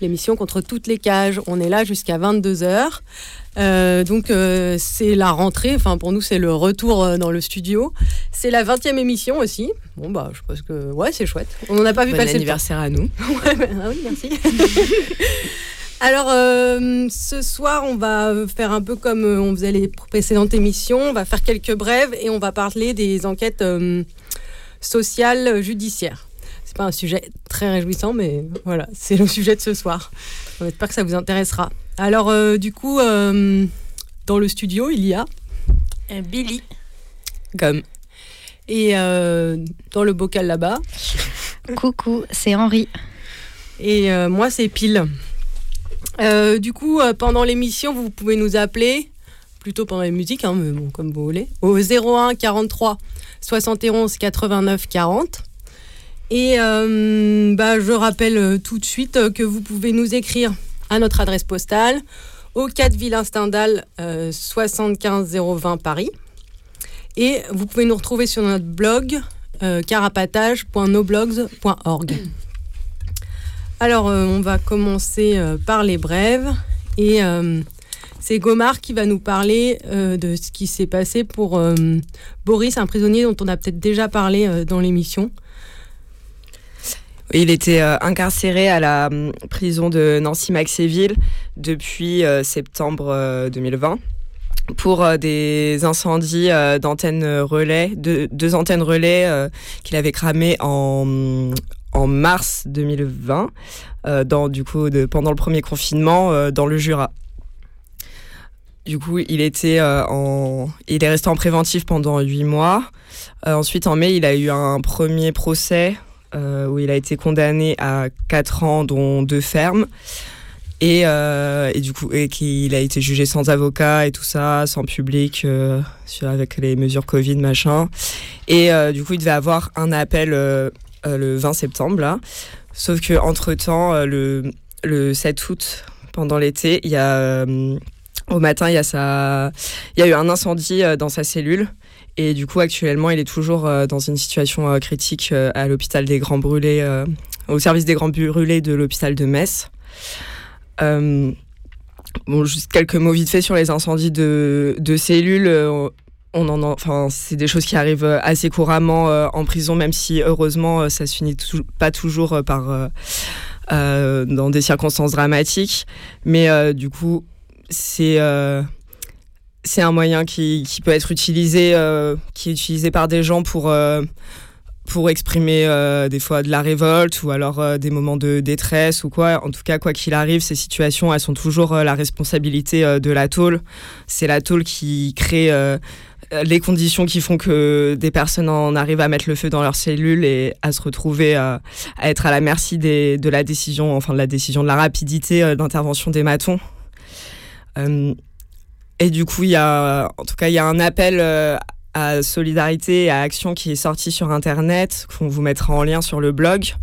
l'émission contre toutes les cages. On est là jusqu'à 22h. Euh, donc euh, c'est la rentrée, enfin pour nous c'est le retour euh, dans le studio. C'est la 20e émission aussi. Bon bah je pense que ouais c'est chouette. On n'en a pas vu bon passer anniversaire à nous. ouais, bah, ah oui merci. Alors ce soir on va faire un peu comme on faisait les précédentes émissions. On va faire quelques brèves et on va parler des enquêtes sociales judiciaires pas un sujet très réjouissant, mais voilà, c'est le sujet de ce soir. On espère que ça vous intéressera. Alors, euh, du coup, euh, dans le studio, il y a Billy. Comme. Et euh, dans le bocal là-bas. Coucou, c'est Henri. Et moi, c'est Pile. du coup, pendant l'émission, vous pouvez nous appeler, plutôt pendant les musiques, hein, mais bon, comme vous voulez, au 01 43 71 89 40. Et euh, bah, je rappelle euh, tout de suite euh, que vous pouvez nous écrire à notre adresse postale au 4 Villain Stendhal 75020 Paris. Et vous pouvez nous retrouver sur notre blog carapatage.noblogs.org. Alors, on va commencer par les brèves. Et c'est Gomard qui va nous parler de ce qui s'est passé pour Boris, un prisonnier dont on a peut-être déjà parlé dans l'émission. Il était euh, incarcéré à la hum, prison de Nancy-Maxéville depuis euh, septembre 2020 euh, pour des incendies d'antennes relais, de, deux antennes relais qu'il avait cramées en, mars 2020, dans, du coup, pendant le premier confinement dans le Jura. Du coup, il était en, il est resté en préventif pendant huit mois. ensuite, en mai, il a eu un premier procès où il a été condamné à 4 ans, dont deux fermes. Et, euh, et, du coup, et qu'il a été jugé sans avocat et tout ça, sans public, euh, avec les mesures Covid, machin. Et du coup, il devait avoir un appel le 20 septembre, là. Sauf que entre temps, le, le 7 août, pendant l'été, il y a au matin, il y a ça, il y a eu un incendie dans sa cellule. Et du coup, actuellement, il est toujours euh, dans une situation euh, critique euh, à l'hôpital des Grands Brûlés, au service des Grands Brûlés de l'hôpital de Metz. bon, juste quelques mots vite fait sur les incendies de, cellules. on en, enfin, c'est des choses qui arrivent assez couramment en prison, même si heureusement, ça se finit pas toujours par dans des circonstances dramatiques. Mais du coup, c'est c'est un moyen qui, peut être utilisé, euh, qui est utilisé par des gens pour, euh, pour exprimer euh, des fois de la révolte ou alors des moments de détresse ou quoi. En tout cas, quoi qu'il arrive, ces situations, elles sont toujours la responsabilité de la tôle. C'est la tôle qui crée les conditions qui font que des personnes en arrivent à mettre le feu dans leurs cellules et à se retrouver à être à la merci de la décision, enfin de la décision, de la rapidité d'intervention des matons. Et du coup, il y a, en tout cas, il y a un appel euh, à solidarité et à action qui est sorti sur Internet, qu'on vous mettra en lien sur le blog.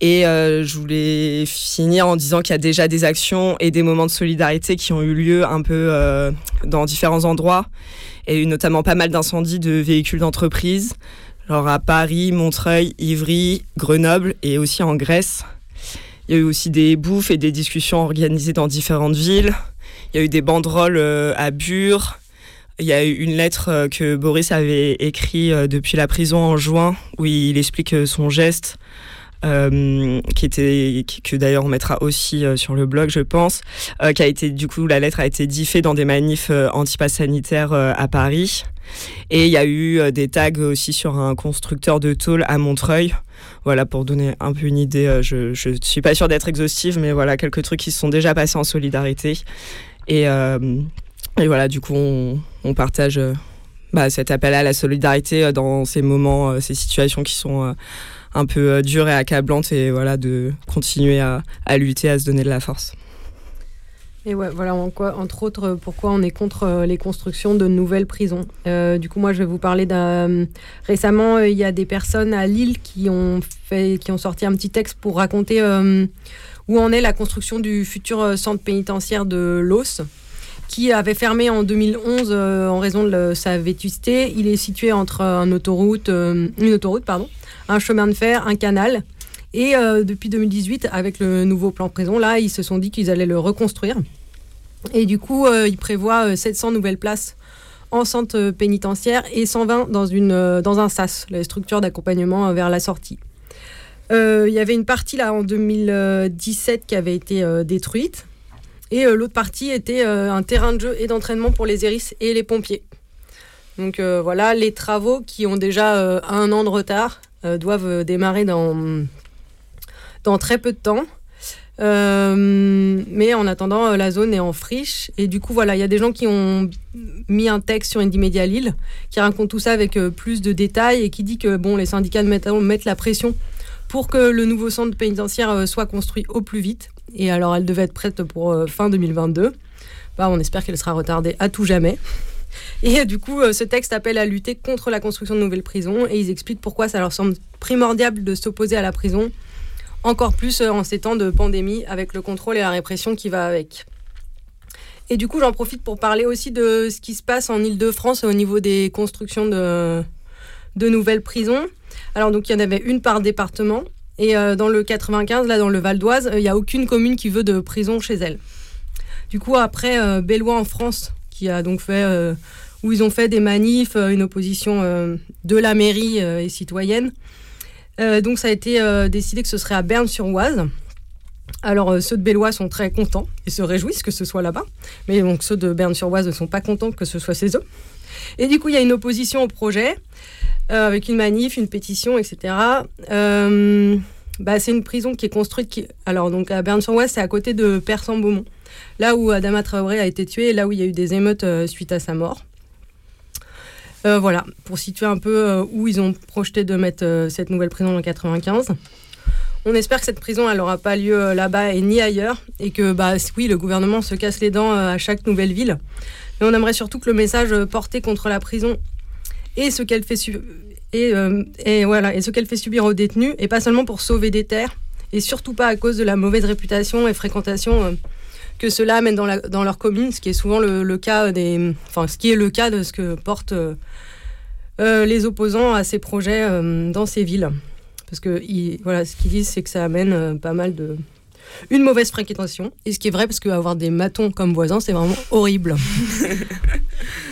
Et euh, je voulais finir en disant qu'il y a déjà des actions et des moments de solidarité qui ont eu lieu un peu euh, dans différents endroits, et notamment pas mal d'incendies de véhicules d'entreprise, genre à Paris, Montreuil, Ivry, Grenoble et aussi en Grèce. Il y a eu aussi des bouffes et des discussions organisées dans différentes villes. Il y a eu des banderoles euh, à Bure. Il y a eu une lettre euh, que Boris avait écrite euh, depuis la prison en juin où il explique son geste qui était que d'ailleurs on mettra aussi sur le blog, je pense, qui a été du coup la lettre a été diffée dans des manifs anti-pass à Paris. Et il y a eu des tags aussi sur un constructeur de tôle à Montreuil. Voilà, pour donner un peu une idée, je ne suis pas sûre d'être exhaustive, mais voilà, quelques trucs qui se sont déjà passés en solidarité. Et, et voilà, du coup, on, partage euh, bah, cet appel à la solidarité euh, dans ces moments, euh, ces situations qui sont un peu dures et accablantes, et voilà, de continuer à, lutter, à se donner de la force. Et ouais, voilà entre autres, pourquoi on est contre les constructions de nouvelles prisons. du coup, moi, je vais vous parler d'un. Récemment, il y a des personnes à Lille qui ont fait, qui ont sorti un petit texte pour raconter où en est la construction du futur centre pénitentiaire de Los qui avait fermé en 2011 euh, en raison de sa vétusté. Il est situé entre euh, une autoroute, un chemin de fer, un canal. Et euh, depuis 2018, avec le nouveau plan prison, là, ils se sont dit qu'ils allaient le reconstruire. Et du coup, ils prévoient 700 nouvelles places en centre pénitentiaire et 120 dans, dans un SAS, la structure d'accompagnement vers la sortie. Il y avait une partie là en 2017 qui avait été détruite. Et euh, l'autre partie était euh, un terrain de jeu et d'entraînement pour les hérisses et les pompiers. Donc euh, voilà, les travaux qui ont déjà un an de retard doivent démarrer dans, dans très peu de temps. mais en attendant, la zone est en friche. Et du coup, voilà, il y a des gens qui ont mis un texte sur Indie Media Lille qui raconte tout ça avec plus de détails et qui dit que bon, les syndicats mettent, mettent la pression pour que le nouveau centre pénitentiaire soit construit au plus vite. Et alors, elle devait être prête pour euh, fin 2022. Bah, on espère qu'elle sera retardée à tout jamais. Et du coup, euh, ce texte appelle à lutter contre la construction de nouvelles prisons et ils expliquent pourquoi ça leur semble primordial de s'opposer à la prison, encore plus euh, en ces temps de pandémie avec le contrôle et la répression qui va avec. Et du coup, j'en profite pour parler aussi de ce qui se passe en Ile-de-France au niveau des constructions de nouvelles prisons. Alors, donc, il y en avait une par département. Et euh, dans le 95, là, dans le Val d'Oise, il n'y a aucune commune qui veut de prison chez elle. Du coup, après, euh, Bellois en France, qui a donc fait, euh, où ils ont fait des manifs, une opposition de la mairie et citoyenne. donc, ça a été décidé que ce serait à Berne-sur-Oise. Alors, ceux de Bellois sont très contents et se réjouissent que ce soit là-bas. Mais donc, ceux de Berne-sur-Oise ne sont pas contents que ce soit chez eux. Et du coup, il y a une opposition au projet. Euh, avec une manif, une pétition, etc. Euh, bah, c'est une prison qui est construite. Alors, donc à Berne-sur-Oise, c'est à côté de Persan-Beaumont, là où Adama Traoré a été tué là où il y a eu des émeutes euh, suite à sa mort. voilà, pour situer un peu où ils ont projeté de mettre cette nouvelle prison en 95. On espère que cette prison, elle n'aura pas lieu là-bas et ni ailleurs, et que, bah, oui, le gouvernement se casse les dents à chaque nouvelle ville. Mais on aimerait surtout que le message porté contre la prison et ce qu'elle fait euh, et, voilà et ce qu'elle fait subir aux détenus et pas seulement pour sauver des terres et surtout pas à cause de la mauvaise réputation et fréquentation euh, que cela amène dans, la, dans leur commune, ce qui est souvent le, cas des, enfin ce qui est le cas de ce que portent euh, les opposants à ces projets dans ces villes, parce que voilà ce qu'ils disent c'est que ça amène pas mal de une mauvaise fréquentation et ce qui est vrai parce qu'avoir des matons comme voisins c'est vraiment horrible.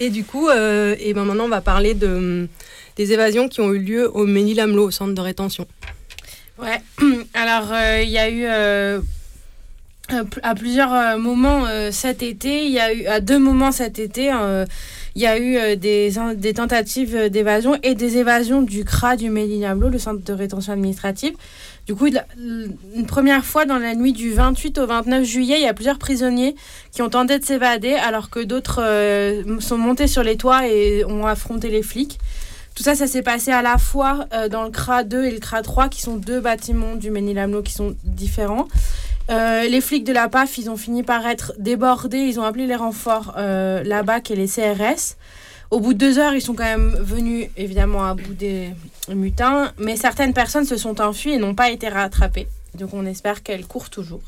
Et du coup, euh, et ben maintenant, on va parler de, des évasions qui ont eu lieu au Ménil-Amelot, au centre de rétention. Ouais, alors euh, il y a eu euh, à plusieurs moments cet été, il y a eu à deux moments cet été, il y a eu des, des tentatives d'évasion et des évasions du CRA du Ménil-Amelot, le centre de rétention administrative. Du coup, une première fois dans la nuit du 28 au 29 juillet, il y a plusieurs prisonniers qui ont tenté de s'évader alors que d'autres euh, sont montés sur les toits et ont affronté les flics. Tout ça, ça s'est passé à la fois euh, dans le CRA 2 et le CRA 3, qui sont deux bâtiments du Ménil-Amelot qui sont différents. Euh, les flics de la PAF, ils ont fini par être débordés. Ils ont appelé les renforts, la BAC et les CRS. Au bout de deux heures, ils sont quand même venus évidemment à bout des mutins, mais certaines personnes se sont enfuies et n'ont pas été rattrapées. Donc on espère qu'elles courent toujours.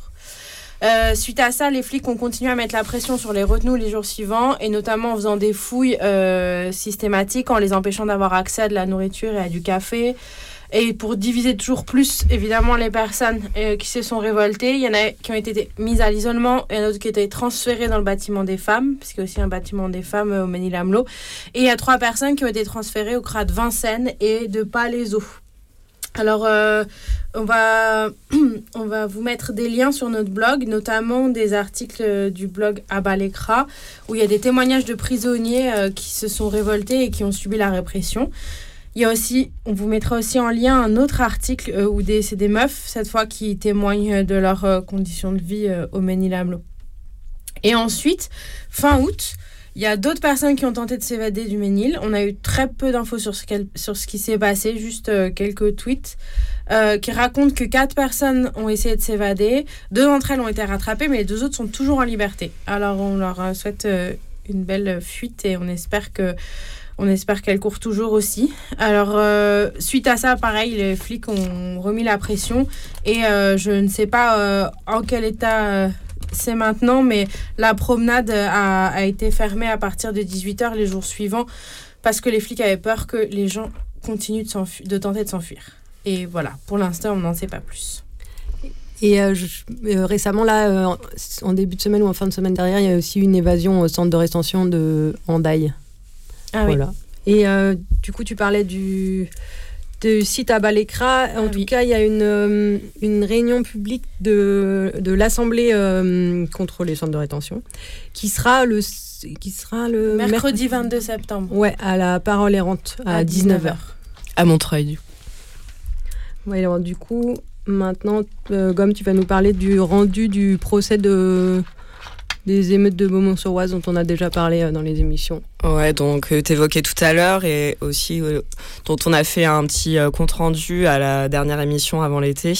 Euh, suite à ça, les flics ont continué à mettre la pression sur les retenus les jours suivants, et notamment en faisant des fouilles euh, systématiques, en les empêchant d'avoir accès à de la nourriture et à du café, et pour diviser toujours plus, évidemment, les personnes euh, qui se sont révoltées, il y en a qui ont été mises à l'isolement et d'autres qui ont été transférées dans le bâtiment des femmes, puisqu'il y a aussi un bâtiment des femmes euh, au Ménil-Amelot. Et il y a trois personnes qui ont été transférées au CRA de Vincennes et de Palaiseau. Alors, euh, on, va, on va vous mettre des liens sur notre blog, notamment des articles du blog Abalekra, où il y a des témoignages de prisonniers qui se sont révoltés et qui ont subi la répression. Il y a aussi, on vous mettra aussi en lien un autre article euh, où c'est des meufs, cette fois, qui témoignent de leurs conditions de vie au Ménilamlo. Et ensuite, fin août, il y a d'autres personnes qui ont tenté de s'évader du Ménil. On a eu très peu d'infos sur ce, qui s'est passé, juste euh, quelques tweets euh, qui racontent que quatre personnes ont essayé de s'évader. Deux d'entre elles ont été rattrapées, mais les deux autres sont toujours en liberté. Alors on leur euh, souhaite une belle fuite et on espère que on espère qu'elle court toujours aussi. Alors, suite à ça, pareil, les flics ont remis la pression et je ne sais pas en quel état c'est maintenant, mais la promenade a, été fermée à partir de 18h les jours suivants parce que les flics avaient peur que les gens continuent de, tenter de s'enfuir. Et voilà, pour l'instant, on n'en sait pas plus. Et euh, euh, récemment, là, euh, en début de semaine ou en fin de semaine derrière, il y a aussi une évasion au centre de rétention de Handaï. Ah voilà. Et du coup, tu parlais du, de site à Balécra. En ah tout cas, il y a une, euh, une réunion publique de, de l'Assemblée euh, contre les centres de rétention qui sera le, qui sera le mercredi, 22 septembre. Ouais, à la Parole errante à, 19h. À Montreuil. Ouais, alors, du coup, maintenant, euh, Gomme, tu vas nous parler du rendu du procès de des émeutes de Beaumont-sur-Oise dont on a déjà parlé euh, dans les émissions. Ouais, donc euh, tu évoquais tout à l'heure et aussi euh, dont on a fait un petit compte rendu à la dernière émission avant l'été.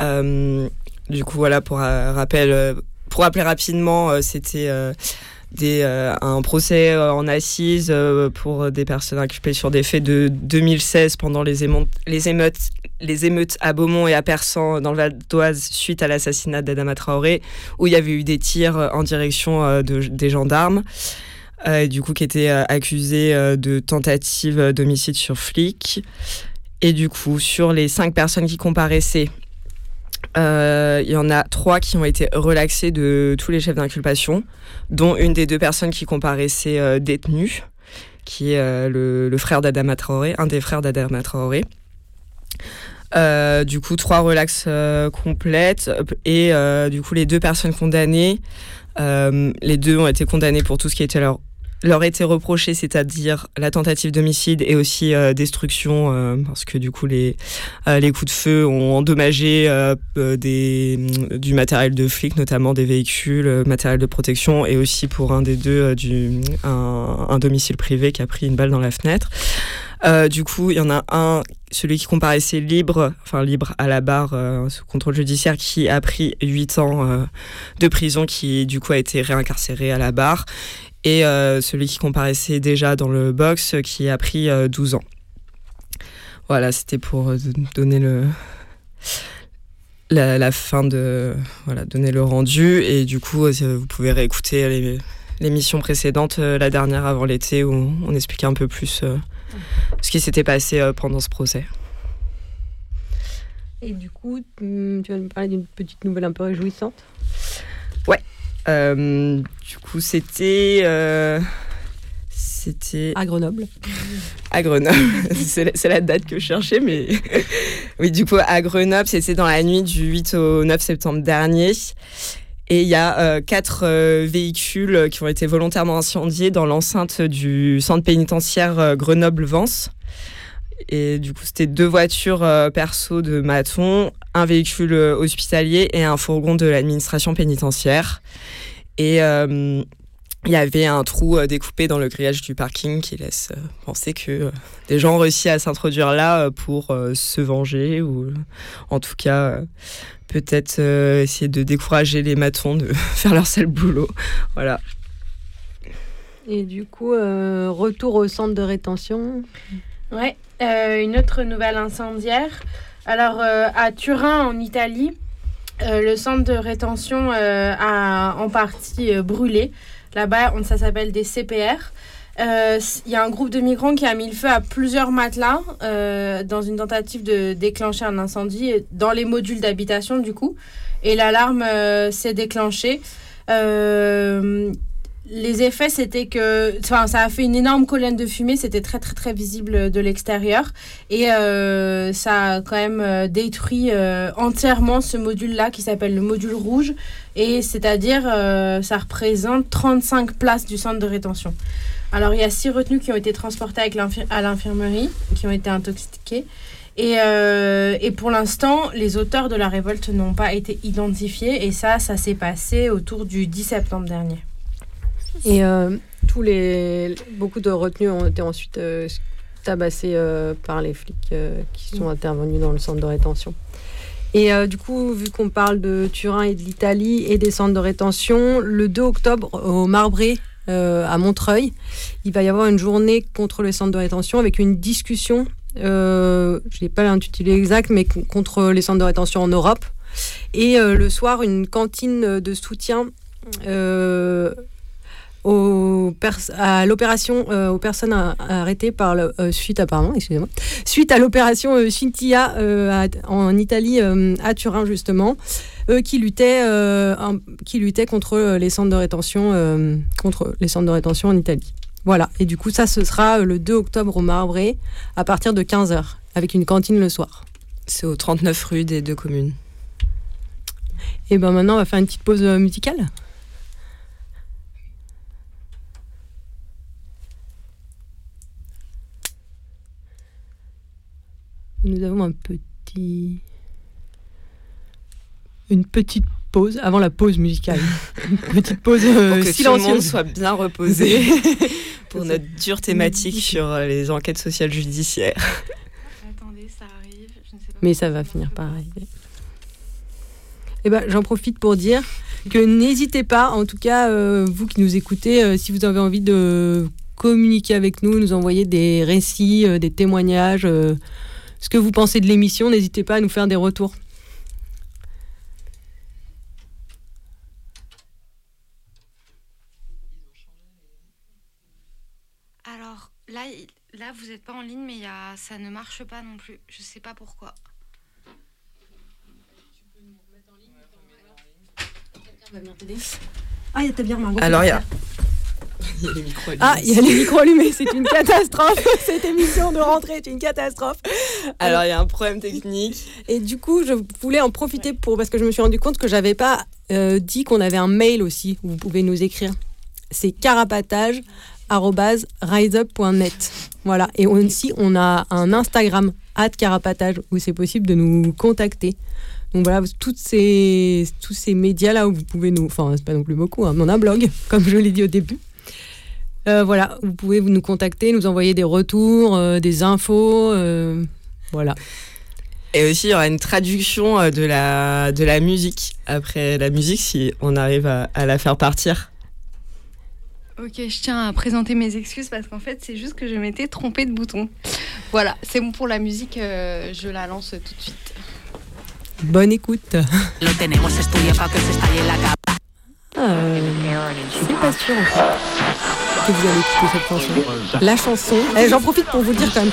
du coup, voilà, pour rappel, pour rappeler rapidement, c'était un procès en assises pour des personnes inculpées sur des faits de 2016 pendant les émeutes les émeutes à Beaumont et à Persan dans le Val d'Oise suite à l'assassinat d'Adama Traoré, où il y avait eu des tirs euh, en direction euh, de, des gendarmes, euh, du coup qui étaient accusés de tentative d'homicide sur flic. Et du coup, sur les cinq personnes qui comparaissaient, il y en a trois qui ont été relaxés de tous les chefs d'inculpation, dont une des deux personnes qui comparaissaient détenues, qui est le frère d'Adama Traoré, un des frères d'Adama Traoré. Euh, du coup, trois relax euh, complètes et euh, du coup les deux personnes condamnées, les deux ont été condamnées pour tout ce qui était leur leur été reproché, c'est-à-dire la tentative d'homicide et aussi destruction, parce que du coup les, les coups de feu ont endommagé des, du matériel de flics, notamment des véhicules, matériel de protection, et aussi pour un des deux, du, un, domicile privé qui a pris une balle dans la fenêtre. Euh, du coup, il y en a un, celui qui comparaissait libre, enfin libre à la barre euh, sous contrôle judiciaire, qui a pris 8 ans euh, de prison, qui du coup a été réincarcéré à la barre, et celui qui comparaissait déjà dans le box, qui a pris 12 ans. Voilà, c'était pour donner le la, fin de voilà donner le rendu et du coup vous pouvez réécouter l'émission précédente la dernière avant l'été où on expliquait un peu plus ce qui s'était passé euh, pendant ce procès. Et du coup, hmm, tu vas nous parler d'une petite nouvelle un peu réjouissante? Ouais. Euh, du coup, c'était. Euh, c'était. À Grenoble. À Grenoble. c'est la, date que je cherchais, mais. oui, du coup, à Grenoble, c'était dans la nuit du 8 au 9 septembre dernier. Et il y a euh, quatre euh, véhicules qui ont été volontairement incendiés dans l'enceinte du centre pénitentiaire euh, Grenoble-Vence. Et du coup, c'était deux voitures perso de Maton, un véhicule hospitalier et un fourgon de l'administration pénitentiaire. Et il y avait un trou découpé dans le grillage du parking qui laisse penser que des gens ont réussi à s'introduire là pour se venger ou en tout cas peut-être euh, essayer de décourager les matons de faire leur sale boulot. Voilà. Et du coup, euh, retour au centre de rétention. Ouais, euh, une autre nouvelle incendiaire. Alors, à Turin, en Italie, le centre de rétention a en partie brûlé. Là-bas, ça s'appelle des CPR. Il euh, y a un groupe de migrants qui a mis le feu à plusieurs matelas euh, dans une tentative de déclencher un incendie dans les modules d'habitation du coup. Et l'alarme euh, s'est déclenchée. les effets, c'était que enfin, ça a fait une énorme colonne de fumée, c'était très très très visible de l'extérieur et ça a quand même détruit entièrement ce module-là qui s'appelle le module rouge et c'est-à-dire ça représente 35 places du centre de rétention. Alors il y a six retenus qui ont été transportés avec à l'infirmerie, qui ont été intoxiqués. Et, et, pour l'instant, les auteurs de la révolte n'ont pas été identifiés. Et ça, ça s'est passé autour du 10 septembre dernier. Et euh, tous les, beaucoup de retenus ont été ensuite euh, tabassés euh, par les flics qui sont intervenus dans le centre de rétention. Et du coup, vu qu'on parle de Turin et de l'Italie et des centres de rétention, le 2 octobre au Marbré à Montreuil, il va y avoir une journée contre les centres de rétention avec une discussion, je n'ai pas l'intitulé exact, mais contre les centres de rétention en Europe. Et le soir, une cantine de soutien à l'opération euh, aux personnes arrêtées par le, euh, suite apparemment excusez-moi suite à l'opération euh, Cintia en Italie à Turin justement qui luttait qui luttait contre les centres de rétention contre les centres de rétention en Italie. Voilà. Et du coup ça ce sera le 2 octobre au Marbré à partir de 15h avec une cantine le soir. C'est au 39 rue des deux communes. Et ben maintenant on va faire une petite pause musicale nous avons un petit. Une petite pause avant la pause musicale. Une petite pause euh, pour que silencieuse. Tout le monde soit bien reposé pour notre dure thématique sur les enquêtes sociales judiciaires. Attendez, ça arrive. Mais ça va finir par arriver. Eh ben, j'en profite pour dire que n'hésitez pas, en tout cas, euh, vous qui nous écoutez, euh, si vous avez envie de communiquer avec nous, nous envoyer des récits, des témoignages ce que vous pensez de l'émission. N'hésitez pas à nous faire des retours. Alors là, là vous n'êtes pas en ligne, mais y a, ça ne marche pas non plus. Je ne sais pas pourquoi. Ah, il y a ta bière, Margot. Alors, il y a. Ah, il y a les micros allumés, c'est une catastrophe. Cette émission de rentrée est une catastrophe. Alors, il y a un problème technique. Et du coup, je voulais en profiter pour parce que je me suis rendu compte que j'avais pas euh, dit qu'on avait un mail aussi où vous pouvez nous écrire. C'est carapatage@riseup.net. Voilà. Et aussi, on a un Instagram carapatage où c'est possible de nous contacter. Donc voilà, toutes ces, tous ces médias-là où vous pouvez nous. Enfin, c'est pas non plus beaucoup, hein, on a un blog, comme je l'ai dit au début. Euh, voilà, vous pouvez nous contacter, nous envoyer des retours, euh, des infos. Euh, voilà. Et aussi, il y aura une traduction de la, de la musique après la musique si on arrive à, à la faire partir. Ok, je tiens à présenter mes excuses parce qu'en fait, c'est juste que je m'étais trompée de bouton. Voilà, c'est bon pour la musique, je la lance tout de suite. Bonne écoute. Euh, je suis pas sûre que vous allez écouter cette chanson. La chanson. Eh, J'en profite pour vous dire quand même.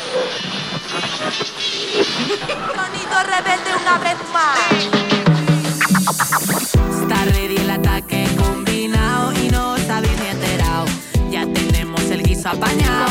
Combinado y guiso apañado.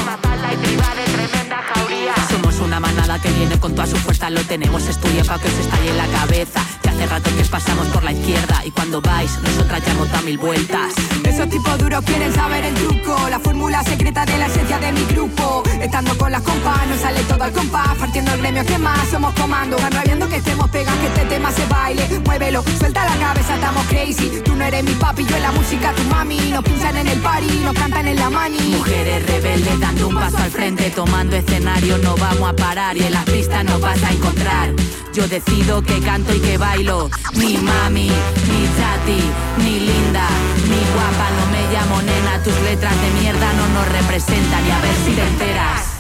Somos una manada que viene con toda su fuerza. Lo tenemos estudiado para que se estalle la cabeza. Hace rato que pasamos por la izquierda. Y cuando vais, nosotras ya hemos mil vueltas. Esos tipos duros quieren saber el truco. La fórmula secreta de la esencia de mi grupo. Estando con las compas, nos sale todo al compás. Partiendo el gremio que más somos comando. Van rabiando que estemos pegados, que este tema se baile. Muévelo, suelta la cabeza, estamos crazy. Tú no eres mi papi, yo en la música tu mami. Nos pinchan en el party, nos cantan en la mani. Mujeres rebeldes dando un paso al frente, tomando escenario, no vamos a parar y en las pistas nos vas a encontrar. Yo decido que canto y que bailo. Ni mami, ni chati, ni linda, ni guapa. No me llamo nena, tus letras de mierda no nos representan y a ver si te enteras.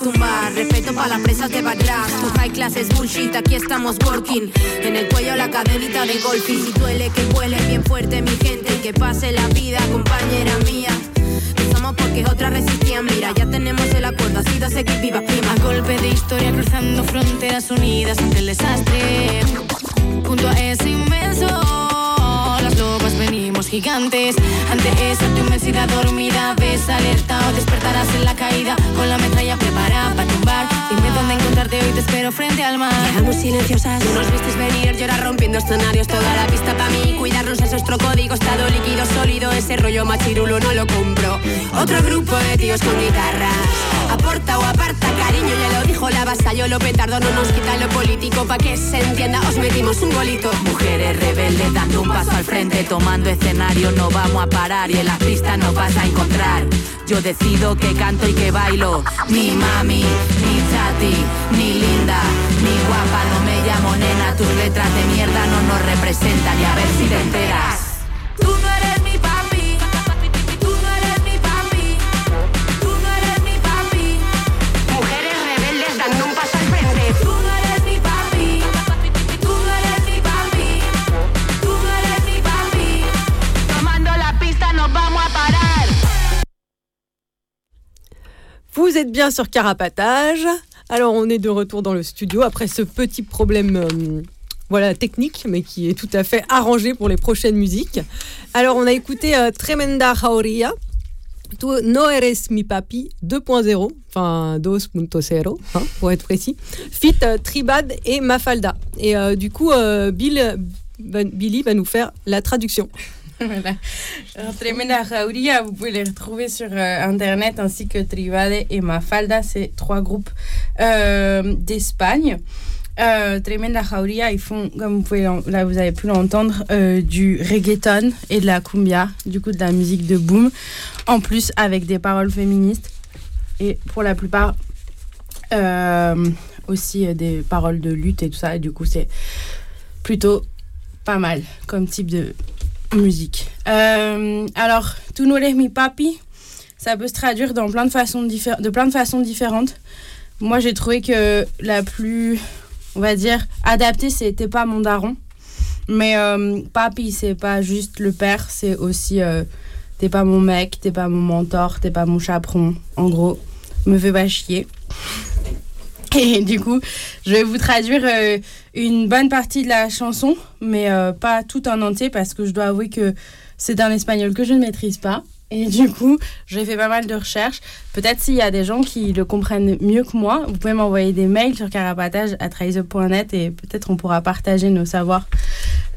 Esto para las presas de atrás. Tu high class es bullshit, aquí estamos working. En el cuello la cadenita de golfing. Si duele que vuele bien fuerte mi gente. Que pase la vida, compañera mía. Porque otras resistían. Mira, ya tenemos el acuerdo, así dos que viva prima. golpe de historia cruzando fronteras unidas ante el desastre. Junto a ese inmenso gigantes. Ante esa tu inmensidad dormida, ves alerta o despertarás en la caída. Con la metralla preparada para tumbar. Dime dónde encontrarte hoy, te espero frente al mar. Llegamos silenciosas, no nos vistes venir, llorar rompiendo escenarios. Toda la pista para mí, cuidarnos es nuestro código. Estado líquido, sólido, ese rollo machirulo no lo compro. Otro grupo de tíos con guitarras. O aparta, cariño, ya lo dijo la yo Lo petardo no nos quita lo político. Pa' que se entienda, os metimos un golito. Mujeres rebeldes dando un paso al frente, toma escenario no vamos a parar y en las pistas nos vas a encontrar. Yo decido que canto y que bailo. Ni mami, ni chati, ni linda, ni guapa. No me llamo nena, tus letras de mierda no nos representan y a ver si te enteras. Vous êtes bien sur Carapatage. Alors on est de retour dans le studio après ce petit problème euh, voilà technique mais qui est tout à fait arrangé pour les prochaines musiques. Alors on a écouté euh, Tremenda Jauria No Eres Mi Papi 2.0, enfin 2.0 hein, pour être précis, fit euh, Tribad et Mafalda. Et du coup, Bill, Billy va nous faire la traduction. voilà. Tremenda Jauria, vous pouvez les retrouver sur euh, internet ainsi que Tribade et Mafalda, c'est trois groupes euh, d'Espagne. Euh, Tremenda Jauria, ils font, comme vous pouvez là vous avez pu l'entendre, du reggaeton et de la cumbia, du coup de la musique de boom, en plus avec des paroles féministes et pour la plupart aussi des paroles de lutte et tout ça. Du coup c'est plutôt pas mal comme type de, musique. Euh, alors, Tu no mi papi, ça peut se traduire dans plein de façons, plein de façons différentes. Moi, j'ai trouvé que la plus, on va dire, adaptée, c'était pas mon daron. Mais euh, papi, c'est pas juste le père, c'est aussi euh, t'es pas mon mec, t'es pas mon mentor, t'es pas mon chaperon. En gros, me fais pas chier. Et du coup, je vais vous traduire euh, une bonne partie de la chanson, mais euh, pas tout en entier parce que je dois avouer que c'est un espagnol que je ne maîtrise pas. Et du coup, j'ai fait pas mal de recherches. Peut-être s'il y a des gens qui le comprennent mieux que moi, vous pouvez m'envoyer des mails sur carapatage à et peut-être on pourra partager nos savoirs.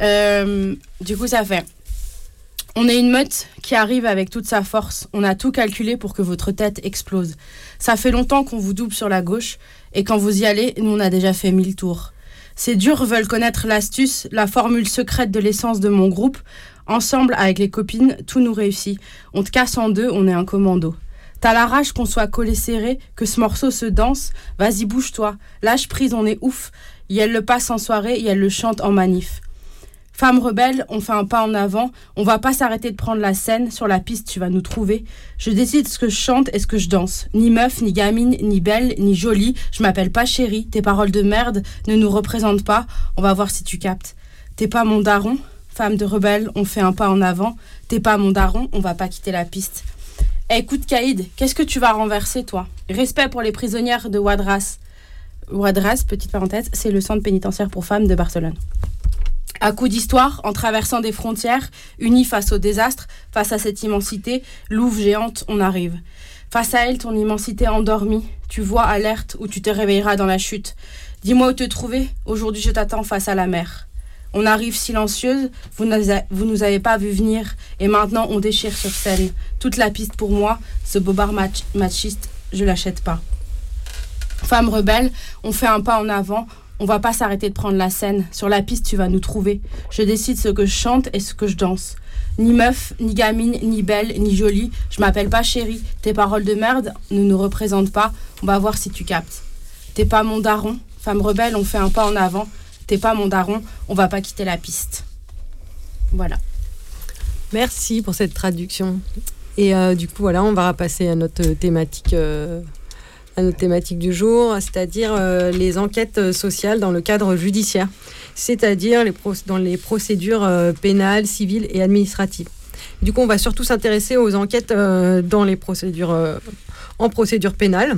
Euh, du coup, ça fait. On est une meute qui arrive avec toute sa force. On a tout calculé pour que votre tête explose. Ça fait longtemps qu'on vous double sur la gauche et quand vous y allez, nous on a déjà fait mille tours. Ces durs veulent connaître l'astuce, la formule secrète de l'essence de mon groupe. Ensemble, avec les copines, tout nous réussit. On te casse en deux, on est un commando. T'as la rage qu'on soit collé serré, que ce morceau se danse. Vas-y, bouge-toi. Lâche prise, on est ouf. Et elle le passe en soirée et elle le chante en manif. Femme rebelle, on fait un pas en avant. On va pas s'arrêter de prendre la scène. Sur la piste, tu vas nous trouver. Je décide ce que je chante et ce que je danse. Ni meuf, ni gamine, ni belle, ni jolie. Je m'appelle pas chérie. Tes paroles de merde ne nous représentent pas. On va voir si tu captes. T'es pas mon daron. Femme de rebelle, on fait un pas en avant. T'es pas mon daron, on va pas quitter la piste. Eh, écoute, Caïd, qu'est-ce que tu vas renverser, toi? Respect pour les prisonnières de Wadras. Wadras, petite parenthèse, c'est le centre pénitentiaire pour femmes de Barcelone. À coup d'histoire, en traversant des frontières, unis face au désastre, face à cette immensité, louve géante, on arrive. Face à elle, ton immensité endormie, tu vois alerte où tu te réveilleras dans la chute. Dis-moi où te trouver, aujourd'hui je t'attends face à la mer. On arrive silencieuse, vous, vous nous avez pas vu venir, et maintenant on déchire sur scène. Toute la piste pour moi, ce bobard machiste, je l'achète pas. Femme rebelle, on fait un pas en avant, on va pas s'arrêter de prendre la scène. Sur la piste, tu vas nous trouver. Je décide ce que je chante et ce que je danse. Ni meuf, ni gamine, ni belle, ni jolie. Je m'appelle pas chérie. Tes paroles de merde ne nous représentent pas. On va voir si tu captes. T'es pas mon daron. Femme rebelle, on fait un pas en avant. T'es pas mon daron. On va pas quitter la piste. Voilà. Merci pour cette traduction. Et euh, du coup, voilà, on va passer à notre thématique. Euh, à notre thématique du jour, c'est-à-dire les enquêtes sociales dans le cadre judiciaire, c'est-à-dire dans les procédures pénales, civiles et administratives. Du coup, on va surtout s'intéresser aux enquêtes dans les procédures en procédure pénale.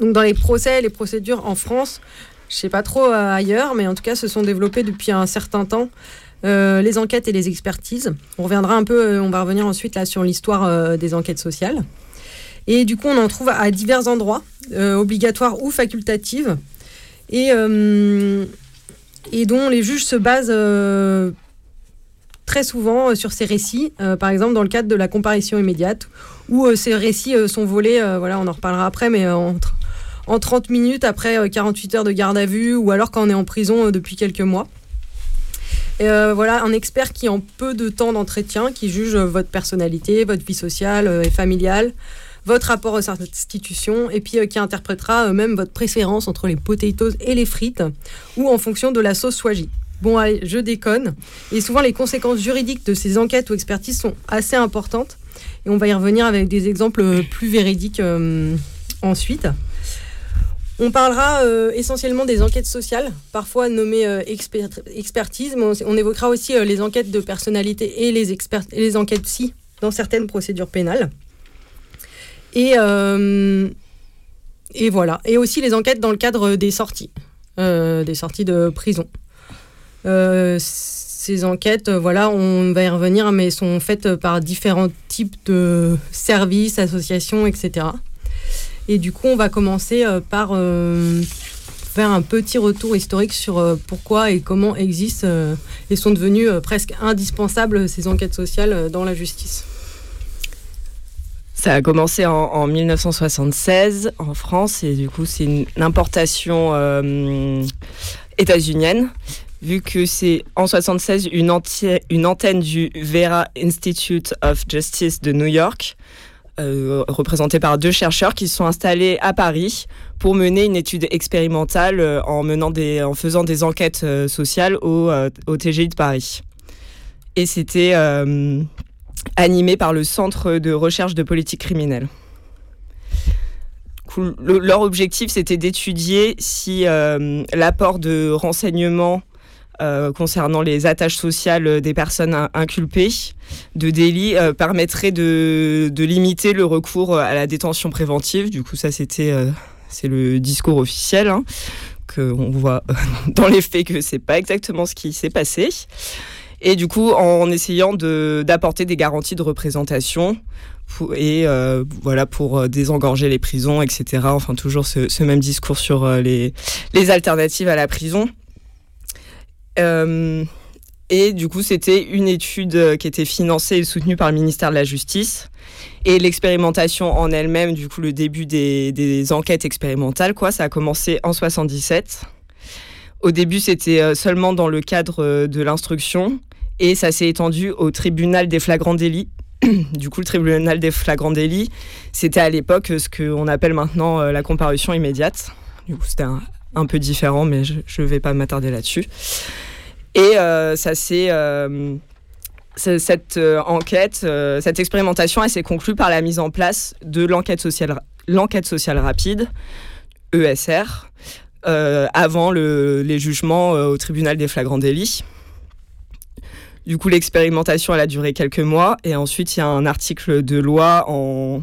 Donc dans les procès, les procédures en France, je sais pas trop ailleurs, mais en tout cas, se sont développées depuis un certain temps. Euh, les enquêtes et les expertises. On reviendra un peu, euh, on va revenir ensuite là sur l'histoire euh, des enquêtes sociales. Et du coup, on en trouve à divers endroits, obligatoires ou facultatives, et, et dont les juges se basent très souvent sur ces récits, par exemple dans le cadre de la comparution immédiate, où ces récits sont volés, voilà, on en reparlera après, mais en 30 minutes après 48 heures de garde à vue ou alors quand on est en prison depuis quelques mois. Euh, voilà, un expert qui, en peu de temps d'entretien, qui juge votre personnalité, votre vie sociale euh, et familiale, votre rapport aux institutions, et puis euh, qui interprétera même votre préférence entre les potatoes et les frites, ou en fonction de la sauce soji. Bon, allez, je déconne. Et souvent, les conséquences juridiques de ces enquêtes ou expertises sont assez importantes. Et on va y revenir avec des exemples plus véridiques ensuite. On parlera euh, essentiellement des enquêtes sociales, parfois nommées euh, expertise, mais on, évoquera aussi euh, les enquêtes de personnalité et les, les enquêtes psy dans certaines procédures pénales. Et, et voilà. Et aussi les enquêtes dans le cadre des sorties, des sorties de prison. ces enquêtes, voilà, on va y revenir, mais sont faites par différents types de services, associations, etc. Et du coup, on va commencer euh, par euh, faire un petit retour historique sur euh, pourquoi et comment existent et sont devenues presque indispensables ces enquêtes sociales dans la justice. Ça a commencé en, 1976 en France et du coup c'est une importation états-unienne vu que c'est en 76 une, une antenne du Vera Institute of Justice de New York euh, représenté par deux chercheurs qui se sont installés à Paris pour mener une étude expérimentale euh, en, menant des, en faisant des enquêtes euh, sociales au, au, TGI de Paris. Et c'était animé par le Centre de recherche de politique criminelle. leur objectif, c'était d'étudier si l'apport de renseignements euh, concernant les attaches sociales des personnes inculpées de délits euh, permettrait de, limiter le recours à la détention préventive. Du coup, ça, c'était euh, c'est le discours officiel. Hein, qu'on voit dans les faits que c'est pas exactement ce qui s'est passé. Et du coup, en essayant d'apporter des garanties de représentation et voilà pour désengorger les prisons, etc. Enfin, toujours ce, même discours sur les, les alternatives à la prison. Euh, et du coup, c'était une étude euh, qui était financée et soutenue par le ministère de la Justice. Et l'expérimentation en elle-même, du coup, le début des, enquêtes expérimentales, quoi, ça a commencé en 77. Au début, c'était euh, seulement dans le cadre de l'instruction et ça s'est étendu au tribunal des flagrants délits. du coup, le tribunal des flagrants délits, c'était à l'époque ce qu'on appelle maintenant la comparution immédiate. Du coup, c'était un, peu différent, mais je ne vais pas m'attarder là-dessus. Et euh, ça euh, cette euh, enquête, cette expérimentation, s'est conclue par la mise en place de l'enquête sociale, sociale rapide, ESR, avant le, les jugements au tribunal des flagrants délits. Du coup, l'expérimentation, a duré quelques mois, et ensuite, il y a un article de loi en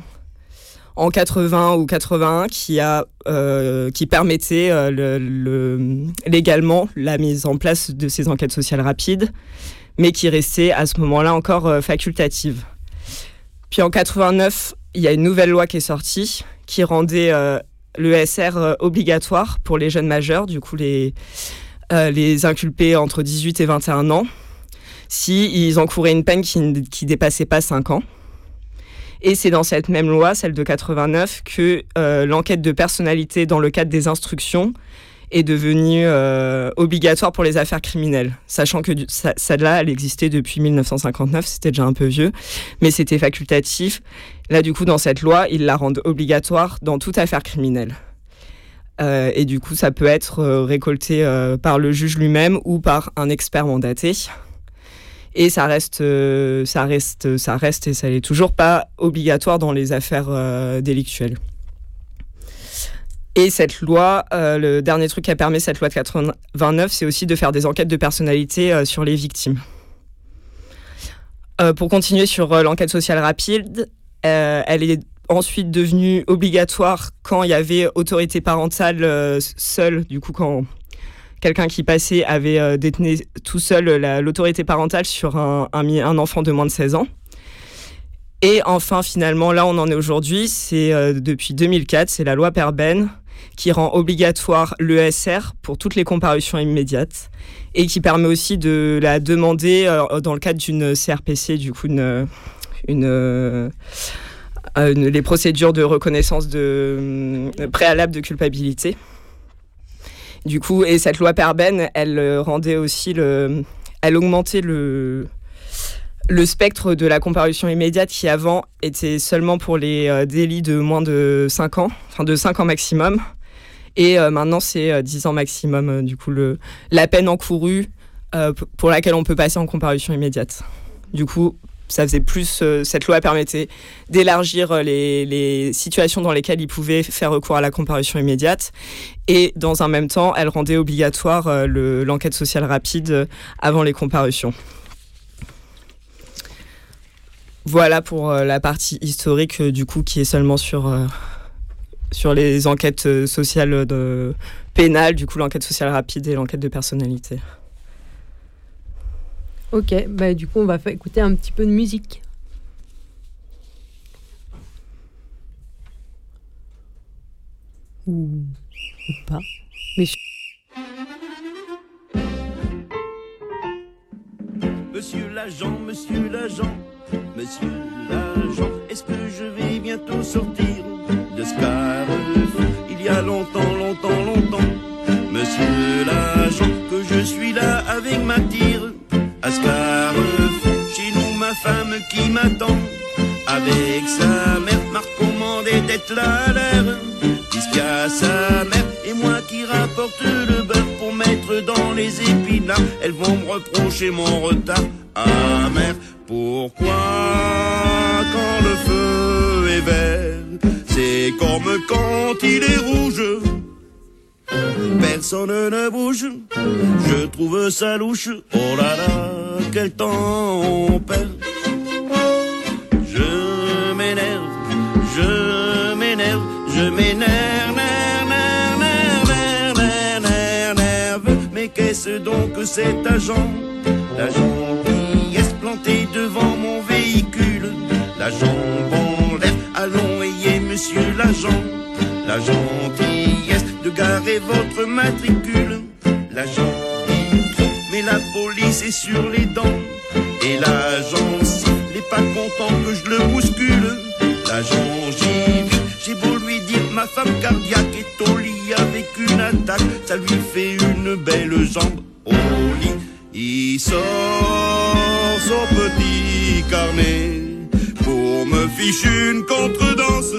en 80 ou 81 qui, a, euh, qui permettait euh, le, légalement la mise en place de ces enquêtes sociales rapides, mais qui restait à ce moment-là encore euh, facultative. Puis en 89, il y a une nouvelle loi qui est sortie qui rendait le SR obligatoire pour les jeunes majeurs, du coup les, les inculpés entre 18 et 21 ans, s'ils ils encouraient une peine qui ne dépassait pas 5 ans. Et c'est dans cette même loi, celle de 89, que euh, l'enquête de personnalité dans le cadre des instructions est devenue euh, obligatoire pour les affaires criminelles. Sachant que celle-là, elle existait depuis 1959, c'était déjà un peu vieux, mais c'était facultatif. Là, du coup, dans cette loi, ils la rendent obligatoire dans toute affaire criminelle. Euh, et du coup, ça peut être récolté par le juge lui-même ou par un expert mandaté. Et ça reste, euh, ça reste, ça reste et ça n'est toujours pas obligatoire dans les affaires euh, délictuelles. Et cette loi, le dernier truc qui a permis cette loi de 89, c'est aussi de faire des enquêtes de personnalité sur les victimes. pour continuer sur l'enquête sociale rapide, elle est ensuite devenue obligatoire quand il y avait autorité parentale seule, du coup quand quelqu'un qui passait avait euh, détenu tout seul l'autorité parentale sur un, enfant de moins de 16 ans. Et enfin, finalement, là, on en est aujourd'hui, c'est euh, depuis 2004, c'est la loi Perben qui rend obligatoire l'ESR pour toutes les comparutions immédiates et qui permet aussi de la demander euh, dans le cadre d'une CRPC, du coup, les procédures de reconnaissance préalable de culpabilité. Du coup, et cette loi Perben, elle euh, rendait aussi le, elle augmentait le, le spectre de la comparution immédiate qui avant était seulement pour les euh, délits de moins de 5 ans, enfin de 5 ans maximum. Et euh, maintenant, c'est 10 ans maximum, du coup, le, la peine encourue pour laquelle on peut passer en comparution immédiate. Du coup, ça faisait plus. Euh, cette loi permettait d'élargir euh, les, situations dans lesquelles ils pouvaient faire recours à la comparution immédiate. Et dans un même temps, elle rendait obligatoire euh, l'enquête sociale rapide avant les comparutions. Voilà pour la partie historique, du coup, qui est seulement sur, sur les enquêtes sociales de, pénales, du coup, l'enquête sociale rapide et l'enquête de personnalité. Ok, bah du coup on va écouter un petit peu de musique. Ou, pas. Mais... Monsieur l'agent, monsieur l'agent, monsieur l'agent, est-ce que je vais bientôt sortir de Scarfou Il y a longtemps, longtemps, longtemps, monsieur l'agent, que je suis là avec ma tire à Chez nous, ma femme qui m'attend avec sa mère m'a recommandé d'être là à l'heure. Jusqu'à sa mère et moi qui rapporte le beurre pour mettre dans les épinards. Elles vont me reprocher mon retard. Ah mère, pourquoi quand le feu est vert, c'est comme quand il est rouge? Personne ne bouge, je trouve ça louche. Oh là là, quel temps on perd. Je m'énerve, je m'énerve, je m'énerve, Mais qu'est-ce donc cet agent? L'agent qui est planté devant mon véhicule. L'agent en l'air, allons ayez monsieur l'agent. L'agent qui de garer votre matricule. L'agent mais la police est sur les dents. Et l'agent n'est pas content que je le bouscule. L'agent j'y j'ai beau lui dire ma femme cardiaque est au lit avec une attaque. Ça lui fait une belle jambe au lit. Il sort son petit carnet pour me ficher une contredanse.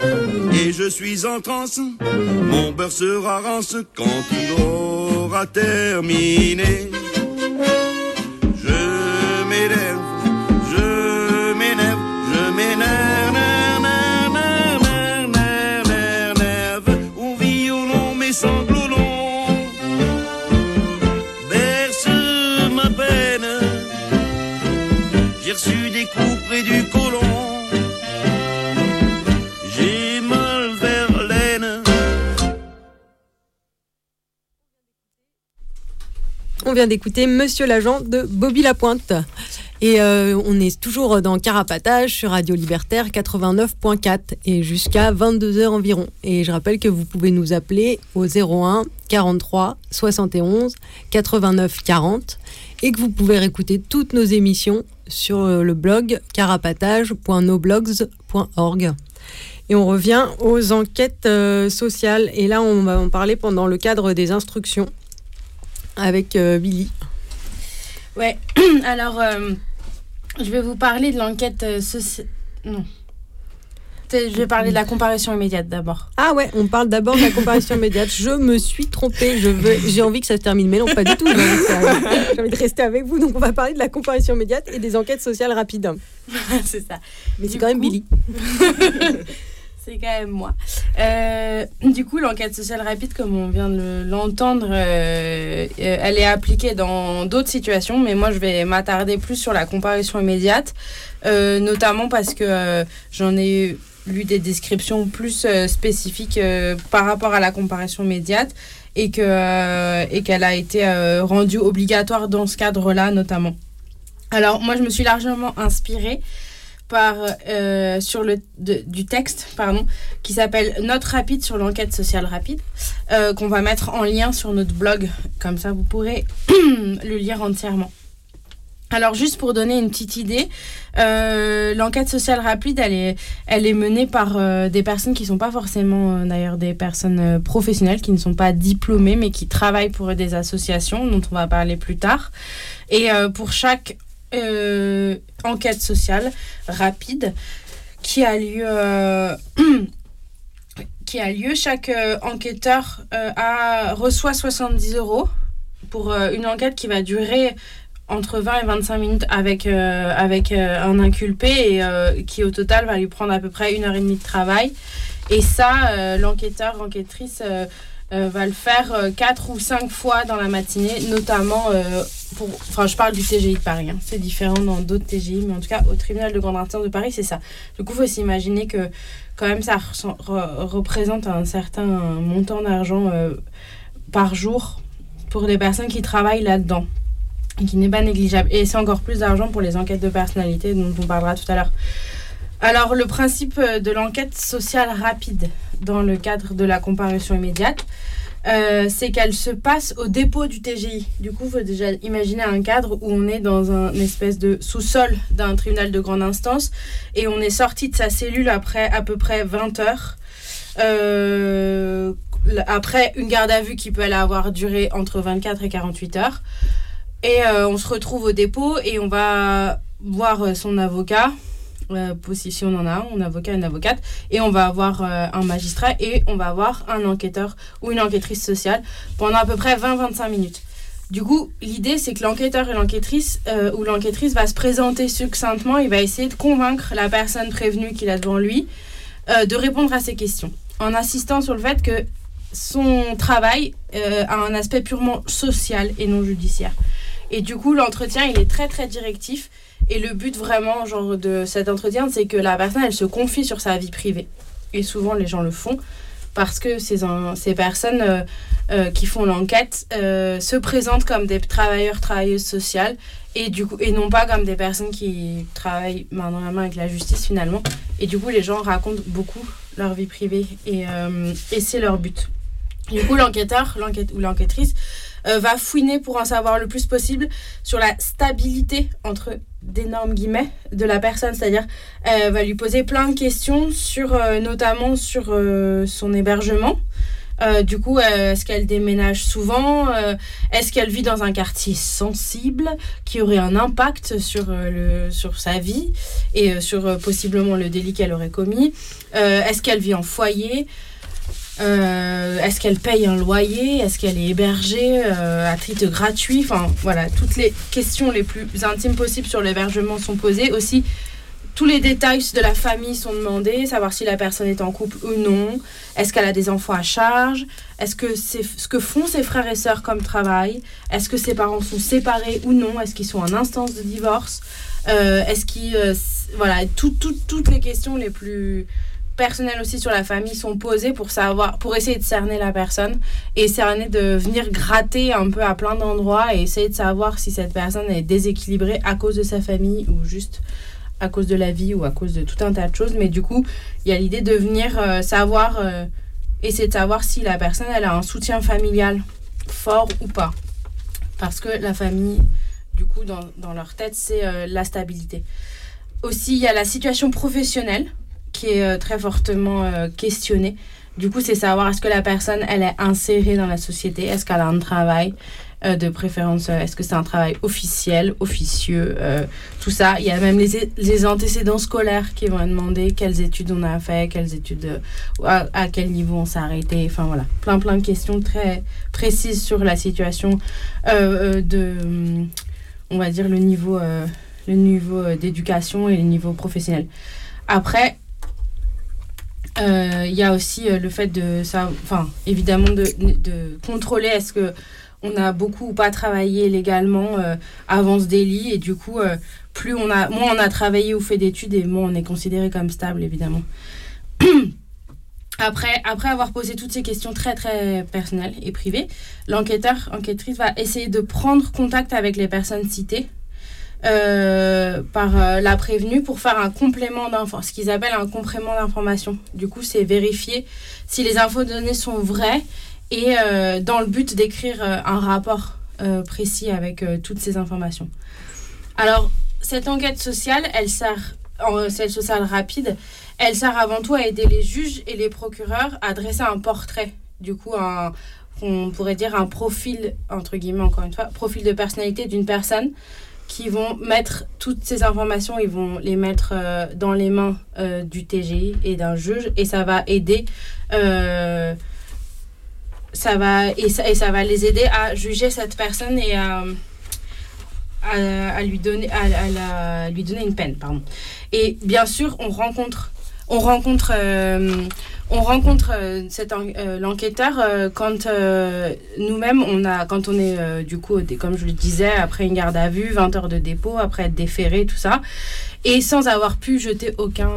Et je suis en transe, mon beurre sera rance quand il aura terminé. Vient d'écouter Monsieur l'agent de Bobby Lapointe. Et euh, on est toujours dans Carapatage sur Radio Libertaire 89.4 et jusqu'à 22h environ. Et je rappelle que vous pouvez nous appeler au 01 43 71 89 40 et que vous pouvez réécouter toutes nos émissions sur euh, le blog carapatage.noblogs.org. Et on revient aux enquêtes euh, sociales. Et là, on va en parler pendant le cadre des instructions avec euh, Billy. Ouais, alors euh, je vais vous parler de l'enquête euh, sociale. Non. Je vais parler de la comparaison immédiate d'abord. Ah ouais, on parle d'abord de la comparaison immédiate. Je me suis trompée. Je veux, j'ai envie que ça se termine, mais non, pas du tout. J'ai envie, de rester avec vous. Donc on va parler de la comparaison immédiate et des enquêtes sociales rapides. c'est ça. Mais c'est quand même Billy. c'est quand même moi. Euh, du coup, l'enquête sociale rapide, comme on vient de l'entendre, euh, euh, elle est appliquée dans d'autres situations, mais moi, je vais m'attarder plus sur la comparution immédiate, notamment parce que j'en ai lu des descriptions plus spécifiques par rapport à la comparution immédiate et que et qu'elle a été rendue obligatoire dans ce cadre-là, notamment. Alors, moi, je me suis largement inspirée par, euh, sur le, du texte pardon, qui s'appelle Note rapide sur l'enquête sociale rapide, euh, qu'on va mettre en lien sur notre blog. Comme ça, vous pourrez le lire entièrement. Alors juste pour donner une petite idée, euh, l'enquête sociale rapide, elle est, elle est menée par des personnes qui ne sont pas forcément d'ailleurs des personnes professionnelles, qui ne sont pas diplômées, mais qui travaillent pour des associations dont on va parler plus tard. Et pour chaque euh, enquête sociale rapide qui a lieu. Euh, qui a lieu. Chaque euh, enquêteur a, reçoit 70 euros pour une enquête qui va durer entre 20 et 25 minutes avec, avec un inculpé et qui au total va lui prendre à peu près une heure et demie de travail. Et ça, l'enquêteur, l'enquêtrice va le faire quatre ou cinq fois dans la matinée, notamment enfin, je parle du TGI de Paris, hein. c'est différent dans d'autres TGI, mais en tout cas, au tribunal de grande instance de Paris, c'est ça. Du coup, il faut s'imaginer que quand même, ça représente un certain montant d'argent euh, par jour pour les personnes qui travaillent là-dedans, qui n'est pas négligeable. Et c'est encore plus d'argent pour les enquêtes de personnalité dont on parlera tout à l'heure. Alors, le principe de l'enquête sociale rapide dans le cadre de la comparution immédiate, euh, c'est qu'elle se passe au dépôt du TGI. Du coup, il faut déjà imaginer un cadre où on est dans un espèce de sous-sol d'un tribunal de grande instance et on est sorti de sa cellule après à peu près 20 heures. Euh, après une garde à vue qui peut aller avoir duré entre 24 et 48 heures. Et euh, on se retrouve au dépôt et on va voir son avocat euh, on en a un, un avocat, une avocate, et on va avoir euh, un magistrat et on va avoir un enquêteur ou une enquêtrice sociale pendant à peu près 20-25 minutes. Du coup, l'idée, c'est que l'enquêteur et l'enquêtrice euh, ou l'enquêtrice va se présenter succinctement, il va essayer de convaincre la personne prévenue qu'il a devant lui de répondre à ses questions, en insistant sur le fait que son travail a un aspect purement social et non judiciaire. Et du coup, l'entretien, il est très très directif et le but vraiment genre, de cet entretien, c'est que la personne, elle se confie sur sa vie privée. Et souvent, les gens le font parce que ces, ces personnes euh, euh, qui font l'enquête euh, se présentent comme des travailleurs, travailleuses sociales et, du coup, et non pas comme des personnes qui travaillent main dans la main avec la justice finalement. Et du coup, les gens racontent beaucoup leur vie privée et, et c'est leur but. Du coup, l'enquêteur l'enquête, ou l'enquêtrice va fouiner pour en savoir le plus possible sur la stabilité entre d'énormes guillemets de la personne, c'est-à-dire elle va lui poser plein de questions sur euh, notamment sur euh, son hébergement. Euh, du coup, est-ce qu'elle déménage souvent? Est-ce qu'elle vit dans un quartier sensible qui aurait un impact sur, le, sur sa vie et sur possiblement le délit qu'elle aurait commis? Est-ce qu'elle vit en foyer? Euh, est-ce qu'elle paye un loyer? Est-ce qu'elle est hébergée euh, à titre gratuit? Enfin, voilà, toutes les questions les plus intimes possibles sur l'hébergement sont posées. Aussi, tous les détails de la famille sont demandés, savoir si la personne est en couple ou non. Est-ce qu'elle a des enfants à charge? Est-ce que c'est ce que font ses frères et sœurs comme travail? Est-ce que ses parents sont séparés ou non? Est-ce qu'ils sont en instance de divorce? Euh, Est-ce qu'ils... voilà, toutes les questions les plus personnels aussi sur la famille sont posés pour savoir, pour essayer de cerner la personne et cerner de venir gratter un peu à plein d'endroits et essayer de savoir si cette personne est déséquilibrée à cause de sa famille ou juste à cause de la vie ou à cause de tout un tas de choses. Mais du coup, il y a l'idée de venir euh, savoir, euh, essayer de savoir si la personne elle a un soutien familial fort ou pas. Parce que la famille, du coup, dans, dans leur tête, c'est euh, la stabilité. Aussi, il y a la situation professionnelle qui est euh, très fortement euh, questionné. Du coup, c'est savoir est-ce que la personne, elle est insérée dans la société, est-ce qu'elle a un travail euh, de préférence, est-ce que c'est un travail officiel, officieux, tout ça. Il y a même les, antécédents scolaires qui vont demander quelles études on a fait, quelles études, à, à, quel niveau on s'est arrêté. Enfin voilà, plein plein de questions très précises sur la situation de, on va dire, le niveau, le niveau d'éducation et le niveau professionnel. Après, Euh, Il y a aussi euh, le fait de ça, enfin évidemment de, de contrôler est-ce que on a beaucoup ou pas travaillé légalement euh, avant ce délit et du coup plus on a moins on a travaillé ou fait d'études et moins on est considéré comme stable évidemment. Après, après avoir posé toutes ces questions très très personnelles et privées, l'enquêteur, enquêtrice va essayer de prendre contact avec les personnes citées euh, par euh, la prévenue pour faire un complément d'information, ce qu'ils appellent un complément d'information. Du coup, c'est vérifier si les infos données sont vraies et euh, dans le but d'écrire un rapport précis avec toutes ces informations. Alors, cette enquête sociale, elle sert, en celle sociale rapide, elle sert avant tout à aider les juges et les procureurs à dresser un portrait, du coup, un, on pourrait dire un profil, entre guillemets, encore une fois, profil de personnalité d'une personne qui vont mettre toutes ces informations, ils vont les mettre euh, dans les mains euh, du TGI et d'un juge et ça va aider euh, ça va et ça, et ça va les aider à juger cette personne et à, à, lui donner à, lui donner une peine pardon. Et bien sûr on rencontre on rencontre on rencontre euh, euh, l'enquêteur euh, quand nous-mêmes on a quand on est du coup comme je le disais après une garde à vue 20 heures de dépôt après être déféré tout ça et sans avoir pu jeter aucun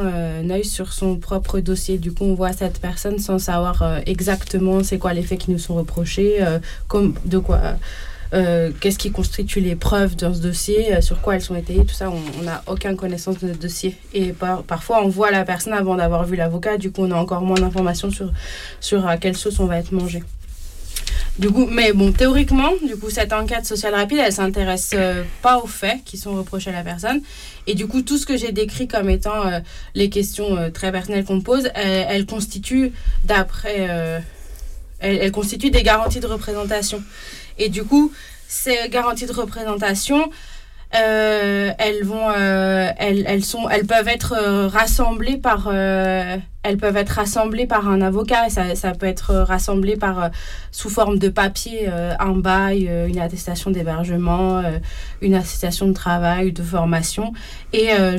œil sur son propre dossier. Du coup, on voit cette personne sans savoir exactement c'est quoi les faits qui nous sont reprochés, comme, de quoi, euh, qu'est-ce qui constitue les preuves dans ce dossier, euh, sur quoi elles sont étayées, tout ça, on n'a aucune connaissance de notre dossier. Et par- parfois, on voit la personne avant d'avoir vu l'avocat, du coup, on a encore moins d'informations sur, sur à quelle sauce on va être mangé. Du coup, mais bon, théoriquement, du coup, cette enquête sociale rapide, elle s'intéresse euh, pas aux faits qui sont reprochés à la personne. Et du coup, tout ce que j'ai décrit comme étant les questions très personnelles qu'on pose, elles, elles constituent, d'après, elles, elles constituent des garanties de représentation. Et du coup, ces garanties de représentation, euh, elles vont, euh, elles, elles sont, elles peuvent être euh, rassemblées par, elles peuvent être rassemblées par un avocat. Et ça, ça peut être rassemblé par sous forme de papier, un bail, une attestation d'hébergement, une attestation de travail, de formation, et euh,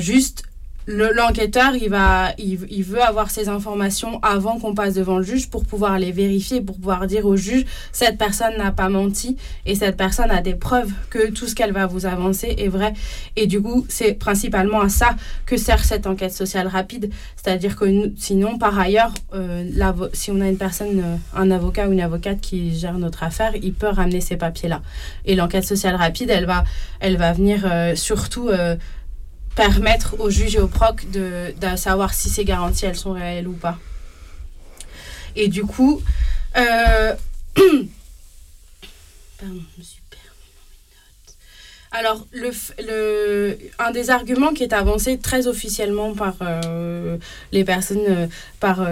l'enquêteur, il, va, il, il veut avoir ces informations avant qu'on passe devant le juge pour pouvoir les vérifier, pour pouvoir dire au juge, cette personne n'a pas menti et cette personne a des preuves que tout ce qu'elle va vous avancer est vrai. Et du coup, c'est principalement à ça que sert cette enquête sociale rapide. C'est-à-dire que nous- sinon, par ailleurs, euh, si on a une personne, euh, un avocat ou une avocate qui gère notre affaire, il peut ramener ces papiers-là. Et l'enquête sociale rapide, elle va, elle va venir euh, surtout euh, permettre au juge et au proc de, savoir si ces garanties elles sont réelles ou pas. Et du coup, euh, pardon, je me suis. Alors, le, le, un des arguments qui est avancé très officiellement par euh, les personnes, euh, par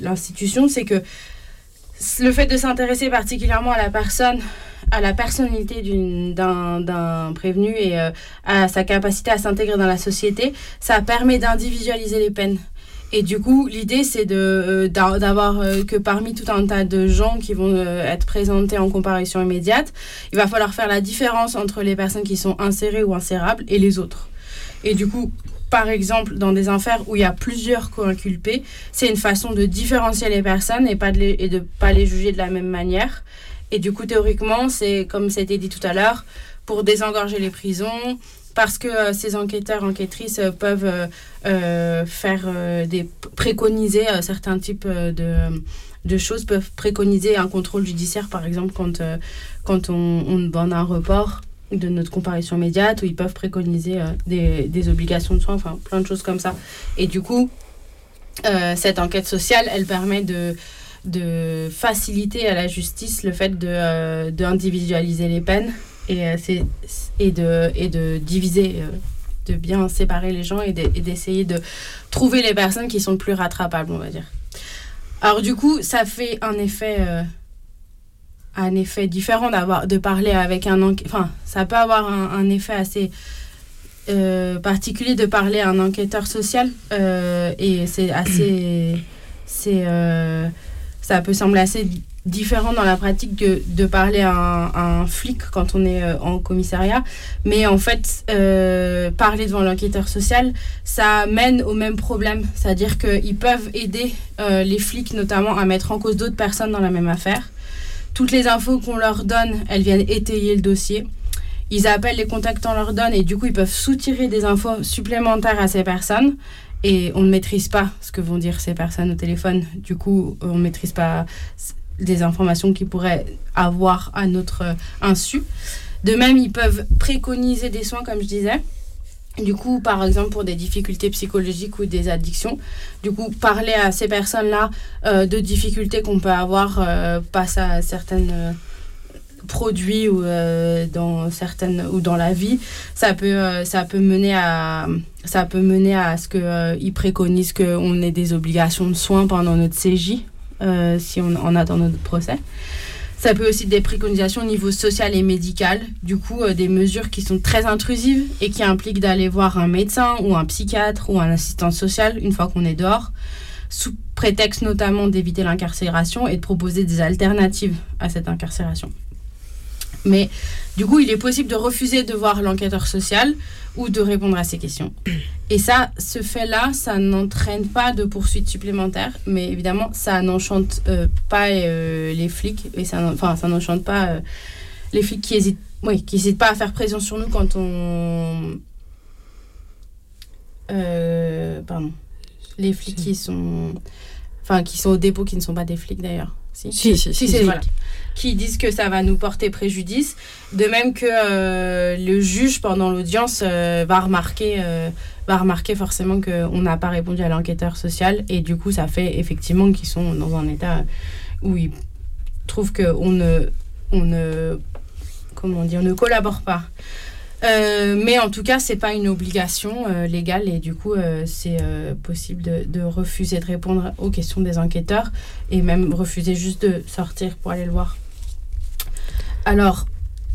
l'institution, c'est que le fait de s'intéresser particulièrement à la personne, à la personnalité d'un prévenu et euh, à sa capacité à s'intégrer dans la société, ça permet d'individualiser les peines. Et du coup, l'idée, c'est euh, d'a- d'avoir euh, que parmi tout un tas de gens qui vont être présentés en comparution immédiate, il va falloir faire la différence entre les personnes qui sont insérées ou insérables et les autres. Et du coup, par exemple, dans des affaires où il y a plusieurs co-inculpés, c'est une façon de différencier les personnes et, pas de les, et de pas les juger de la même manière. Et du coup, théoriquement, c'est comme c'était dit tout à l'heure, pour désengorger les prisons, parce que euh, ces enquêteurs, enquêtrices euh, peuvent euh, faire des préconiser certains types de, de choses, peuvent préconiser un contrôle judiciaire, par exemple, quand, quand on, on demande un report de notre comparution immédiate, où ils peuvent préconiser des, des obligations de soins, enfin plein de choses comme ça. Et du coup, cette enquête sociale, elle permet de, de faciliter à la justice le fait euh, d'individualiser les peines et, euh, et, de, et de diviser, euh, de bien séparer les gens et, de- et d'essayer de trouver les personnes qui sont plus rattrapables, on va dire. Alors du coup, ça fait un effet, un effet différent de parler avec un enquêteur. Enfin, ça peut avoir un, effet assez particulier de parler à un enquêteur social et c'est assez c'est ça peut sembler assez différent dans la pratique de, parler à un, à un flic quand on est euh, en commissariat. Mais en fait, euh, parler devant l'enquêteur social, ça mène au même problème. C'est-à-dire qu'ils peuvent aider euh, les flics notamment à mettre en cause d'autres personnes dans la même affaire. Toutes les infos qu'on leur donne, elles viennent étayer le dossier. Ils appellent les contacts qu'on leur donne et du coup, ils peuvent soutirer des infos supplémentaires à ces personnes. Et on ne maîtrise pas ce que vont dire ces personnes au téléphone. Du coup, on ne maîtrise pas des informations qu'ils pourraient avoir à notre euh, insu. De même, ils peuvent préconiser des soins, comme je disais. Du coup, par exemple, pour des difficultés psychologiques ou des addictions. Du coup, parler à ces personnes-là euh, de difficultés qu'on peut avoir euh, à certains euh, produits ou euh, dans certaines ou dans la vie, ça peut euh, ça peut mener à ça peut mener à ce que euh, ils préconisent qu'on ait des obligations de soins pendant notre CJ si on en attend notre procès. Ça peut aussi être des préconisations au niveau social et médical, du coup des mesures qui sont très intrusives et qui impliquent d'aller voir un médecin ou un psychiatre ou un assistant social une fois qu'on est dehors, sous prétexte notamment d'éviter l'incarcération et de proposer des alternatives à cette incarcération. Mais du coup, il est possible de refuser de voir l'enquêteur social ou de répondre à ses questions. Et ça, ce fait-là, ça n'entraîne pas de poursuites supplémentaires, mais évidemment, ça n'enchante euh, pas euh, les flics, et ça, enfin, ça n'enchante pas euh, les flics qui hésitent, oui, qui hésitent pas à faire pression sur nous quand on, pardon, les flics qui sont, enfin, qui sont au dépôt, qui ne sont pas des flics d'ailleurs. Si, Si, si, si, c'est si. voilà qui disent que ça va nous porter préjudice. De même que euh, le juge, pendant l'audience, euh, va, remarquer, euh, va remarquer forcément qu'on n'a pas répondu à l'enquêteur social. Et du coup, ça fait effectivement qu'ils sont dans un état où ils trouvent qu'on ne, on ne, comment on dit, on ne collabore pas. Euh, mais en tout cas, c'est pas une obligation euh, légale et du coup, euh, c'est possible de, de refuser de répondre aux questions des enquêteurs et même refuser juste de sortir pour aller le voir. Alors,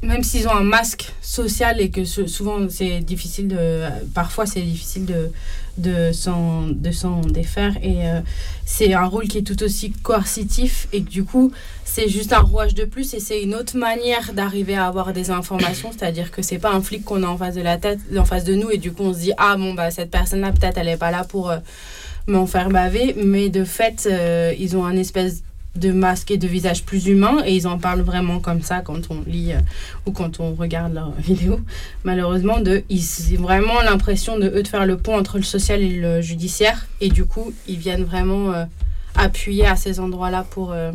même s'ils ont un masque social et que souvent c'est difficile de, parfois c'est difficile de de s'en de s'en défaire. Et euh, c'est un rôle qui est tout aussi coercitif et que du coup c'est juste un rouage de plus et c'est une autre manière d'arriver à avoir des informations. C'est-à-dire que c'est pas un flic qu'on a en face de la tête en face de nous et du coup on se dit ah bon bah cette personne là peut-être elle est pas là pour euh, m'en faire baver mais de fait euh, ils ont un espèce de masque et de visage plus humain et ils en parlent vraiment comme ça quand on lit euh, ou quand on regarde leurs vidéos. Malheureusement de ils vraiment l'impression de eux de faire le pont entre le social et le judiciaire et du coup ils viennent vraiment euh, appuyer à ces endroits là pour euh,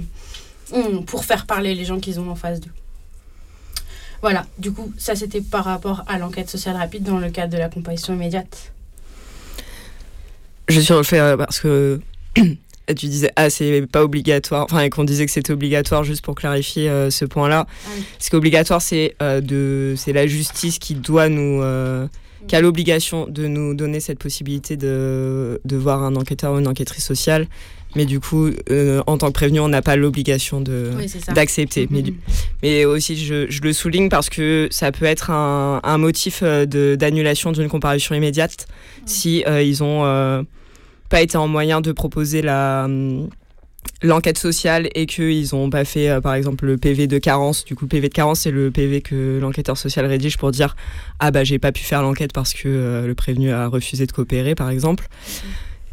hum, pour faire parler les gens qu'ils ont en face d'eux. Voilà. Du coup ça c'était par rapport à l'enquête sociale rapide dans le cadre de la comparution immédiate. Je suis refait parce que tu disais ah c'est pas obligatoire, enfin qu'on disait que c'était obligatoire juste pour clarifier euh, ce point-là. oui. Ce qui est obligatoire c'est euh, de c'est la justice qui doit nous euh, qui a l'obligation de nous donner cette possibilité de, de voir un enquêteur ou une enquêtrice sociale. Mais du coup, en tant que prévenu, on n'a pas l'obligation de Oui, d'accepter. Mais, du- mais aussi, je, je le souligne parce que ça peut être un, un motif de- d'annulation d'une comparution immédiate si ils ont pas été en moyen de proposer la hum, l'enquête sociale et qu'ils n'ont pas fait, euh, par exemple, le PV de carence. Du coup, le PV de carence, c'est le PV que l'enquêteur social rédige pour dire Ah, bah, j'ai pas pu faire l'enquête parce que euh, le prévenu a refusé de coopérer, par exemple.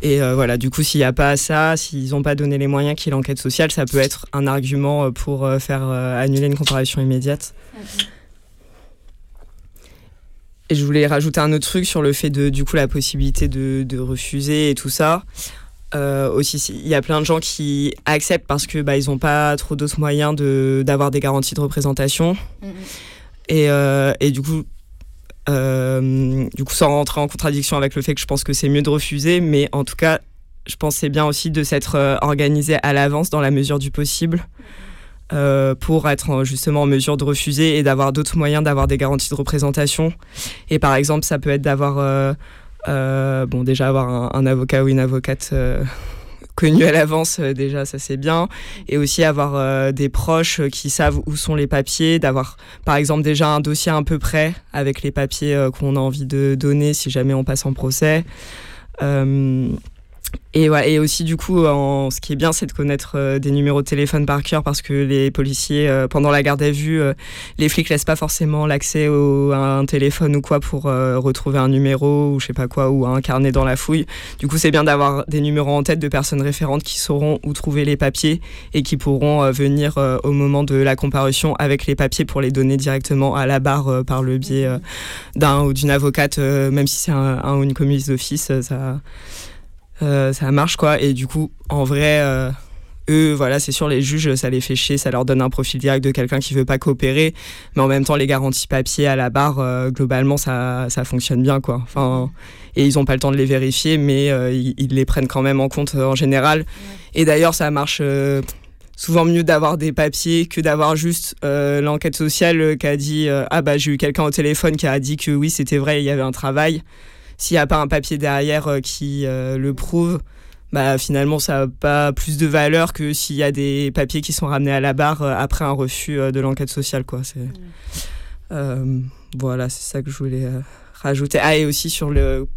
Et euh, voilà, du coup, s'il n'y a pas ça, s'ils n'ont pas donné les moyens qu'il l'enquête sociale, ça peut être un argument pour faire annuler une comparution immédiate. Et je voulais rajouter un autre truc sur le fait de, du coup, la possibilité de, de refuser et tout ça. Euh, aussi, si- il y a plein de gens qui acceptent parce que bah, ils n'ont pas trop d'autres moyens de d'avoir des garanties de représentation. Et, euh, et du coup, euh, du coup, sans rentrer en contradiction avec le fait que je pense que c'est mieux de refuser, mais en tout cas, je pense que c'est bien aussi de s'être euh, organisé à l'avance dans la mesure du possible euh, pour être en- justement en mesure de refuser et d'avoir d'autres moyens d'avoir des garanties de représentation. Et par exemple, ça peut être d'avoir, euh, euh, bon, déjà avoir un, avocat ou une avocate. euh, connu à l'avance euh, déjà ça c'est bien et aussi avoir euh, des proches euh, qui savent où sont les papiers d'avoir par exemple déjà un dossier un peu prêt avec les papiers euh, qu'on a envie de donner si jamais on passe en procès Euh, Et, ouais, et aussi, du coup, en, ce qui est bien, c'est de connaître euh, des numéros de téléphone par cœur parce que les policiers, euh, pendant la garde à vue, euh, les flics laissent pas forcément l'accès à un téléphone ou quoi pour euh, retrouver un numéro ou je sais pas quoi, ou un carnet dans la fouille. Du coup, c'est bien d'avoir des numéros en tête de personnes référentes qui sauront où trouver les papiers et qui pourront euh, venir euh, au moment de la comparution avec les papiers pour les donner directement à la barre euh, par le biais euh, d'un ou d'une avocate, euh, même si c'est un, ou une commise d'office, euh, ça euh, ça marche quoi. Et du coup, en vrai, euh, eux, voilà, c'est sûr, les juges, ça les fait chier, ça leur donne un profil direct de quelqu'un qui veut pas coopérer, mais en même temps, les garanties papier à la barre, euh, globalement, ça, ça fonctionne bien quoi. Enfin, et ils ont pas le temps de les vérifier, mais euh, ils, ils les prennent quand même en compte euh, en général. Et d'ailleurs, ça marche. euh, Souvent mieux d'avoir des papiers que d'avoir juste euh, l'enquête sociale euh, qui a dit euh, ah bah j'ai eu quelqu'un au téléphone qui a dit que oui c'était vrai il y avait un travail s'il n'y a pas un papier derrière euh, qui euh, le prouve, bah, finalement, ça n'a pas plus de valeur que s'il y a des papiers qui sont ramenés à la barre euh, après un refus de l'enquête sociale. Quoi. C'est, Euh, voilà, c'est ça que je voulais rajouter. Ah, et aussi sur le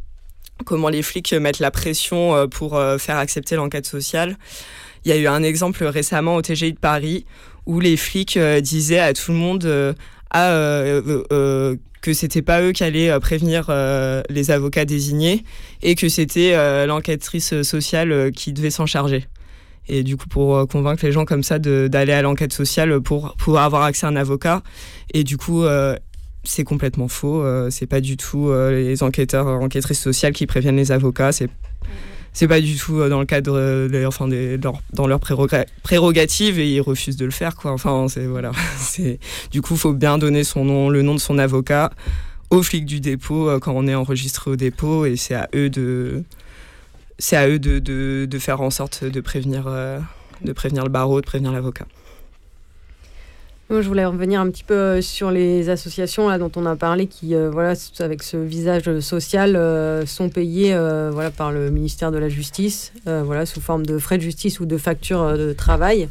comment les flics mettent la pression pour faire accepter l'enquête sociale. Il y a eu un exemple récemment au TGI de Paris où les flics disaient à tout le monde ah, euh, euh, euh, que c'était pas eux qui allaient euh, prévenir les avocats désignés et que c'était l'enquêtrice sociale qui devait s'en charger. Et du coup, pour convaincre les gens comme ça d'aller à l'enquête sociale pour pouvoir avoir accès à un avocat. Et du coup, c'est complètement faux. c'est pas du tout les enquêteurs, enquêtrices sociales qui préviennent les avocats. C'est c'est pas du tout euh, dans le cadre euh, enfin, dans leurs préroga- prérogatives et ils refusent de le faire quoi. Enfin c'est voilà. C'est du coup faut bien donner son nom, le nom de son avocat aux flics du dépôt euh, quand on est enregistré au dépôt et c'est à eux de c'est à eux de, de, de faire en sorte de prévenir de prévenir le barreau, de prévenir l'avocat. Moi, je voulais revenir un petit peu euh, sur les associations là, dont on a parlé qui, euh, voilà, avec ce visage social, euh, sont payées voilà, par le ministère de la Justice, voilà, sous forme de frais de justice ou de factures de travail.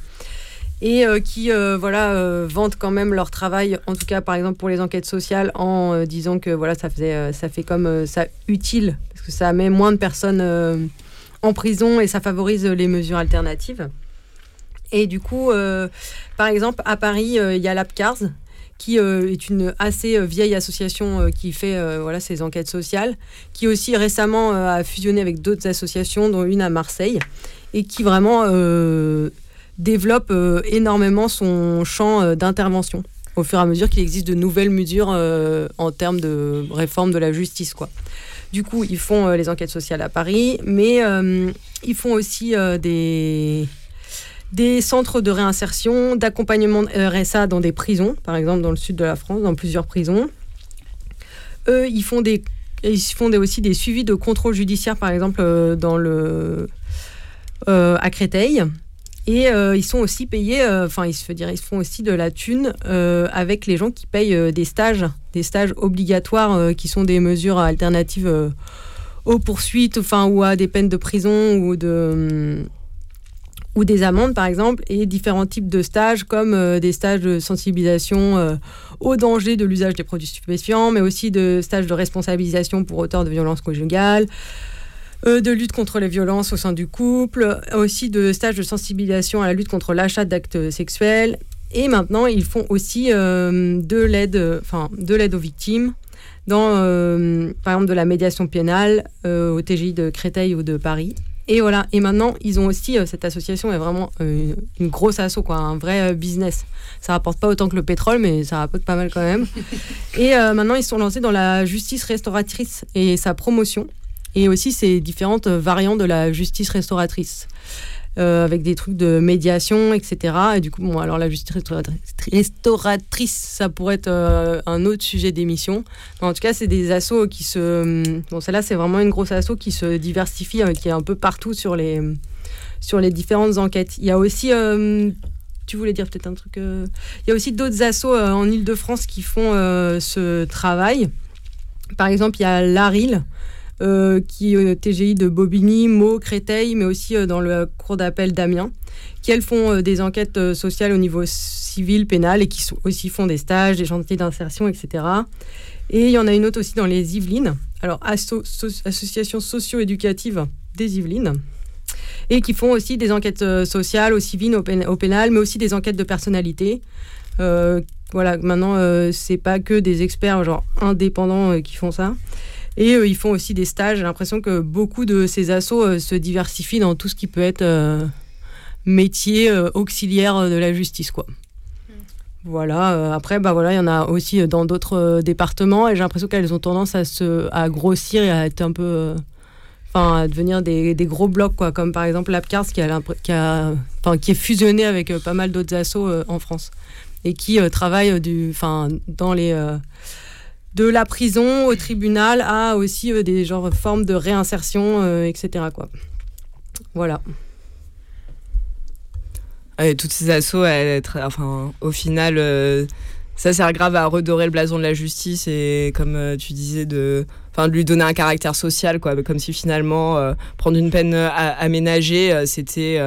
Et qui voilà, vantent quand même leur travail, en tout cas par exemple pour les enquêtes sociales, en disant que voilà, ça, faisait, ça fait comme ça utile, parce que ça met moins de personnes en prison et ça favorise les mesures alternatives. Et du coup, euh, par exemple, à Paris, euh, il y a l'APCARS, qui euh, est une assez vieille association qui fait euh, voilà, ces enquêtes sociales, qui aussi récemment a fusionné avec d'autres associations, dont une à Marseille, et qui vraiment développe énormément son champ d'intervention au fur et à mesure qu'il existe de nouvelles mesures en termes de réforme de la justice. Du coup, ils font les enquêtes sociales à Paris, mais ils font aussi des des centres de réinsertion, d'accompagnement de RSA dans des prisons, par exemple dans le sud de la France, dans plusieurs prisons. Eux, ils font, des, ils font aussi des suivis de contrôle judiciaire, par exemple euh, dans le, euh, à Créteil. Et euh, ils sont aussi payés, euh, enfin, ils se font aussi de la thune euh, avec les gens qui payent euh, des stages, des stages obligatoires euh, qui sont des mesures alternatives euh, aux poursuites, enfin, ou à des peines de prison ou de ou des amendes par exemple, et différents types de stages comme euh, des stages de sensibilisation euh, au danger de l'usage des produits stupéfiants, mais aussi de stages de responsabilisation pour auteurs de violences conjugales, euh, de lutte contre les violences au sein du couple, aussi de stages de sensibilisation à la lutte contre l'achat d'actes sexuels. Et maintenant, ils font aussi euh, de l'aide, enfin de l'aide aux victimes, dans par exemple de la médiation pénale au TGI de Créteil ou de Paris. Et voilà. Et maintenant, ils ont aussi euh, cette association est vraiment euh, une grosse asso, quoi, un vrai euh, business. Ça rapporte pas autant que le pétrole, mais ça rapporte pas mal quand même. et euh, maintenant, ils sont lancés dans la justice restauratrice et sa promotion, et aussi ces différentes variantes de la justice restauratrice. Euh, avec des trucs de médiation, etc. Et du coup, bon, alors la justice restauratrice, ça pourrait être euh, un autre sujet d'émission. En tout cas, c'est des assos qui se. Bon, celle-là, c'est vraiment une grosse asso qui se diversifie, euh, qui est un peu partout sur les, sur les différentes enquêtes. Il y a aussi. euh, tu voulais dire peut-être un truc. euh, Il y a aussi d'autres assos en Ile-de-France qui font ce travail. Par exemple, il y a l'ARIL, euh, qui est euh, TGI de Bobigny, Meaux, Créteil, mais aussi euh, dans le cours d'appel d'Amiens, qui elles font euh, des enquêtes euh, sociales au niveau civil, pénal, et qui aussi font des stages, des chantiers d'insertion, etc. Et il y en a une autre aussi dans les Yvelines. Alors, asso- so- association socio-éducative des Yvelines et qui font aussi des enquêtes sociales, au civil, au, pénal, mais aussi des enquêtes de personnalité. voilà, maintenant, c'est pas que des experts genre indépendants qui font ça. Et ils font aussi des stages. J'ai l'impression que beaucoup de ces assos se diversifient dans tout ce qui peut être métier auxiliaire de la justice, quoi. Voilà, euh, après, bah voilà, il y en a aussi dans d'autres euh, départements et j'ai l'impression qu'elles ont tendance à, se, à grossir et à être un peu. Euh, enfin, à devenir des, des, gros blocs, quoi, comme par exemple l'APCARS qui, a, qui, a, qui est fusionné avec pas mal d'autres assos en France et qui travaille du, dans les. De la prison au tribunal à aussi des genres formes de réinsertion, etc. Quoi. Voilà toutes ces assauts, enfin, au final, euh, ça sert grave à redorer le blason de la justice et, comme euh, tu disais, de, de lui donner un caractère social, quoi. Comme si finalement, euh, prendre une peine aménagée, c'était,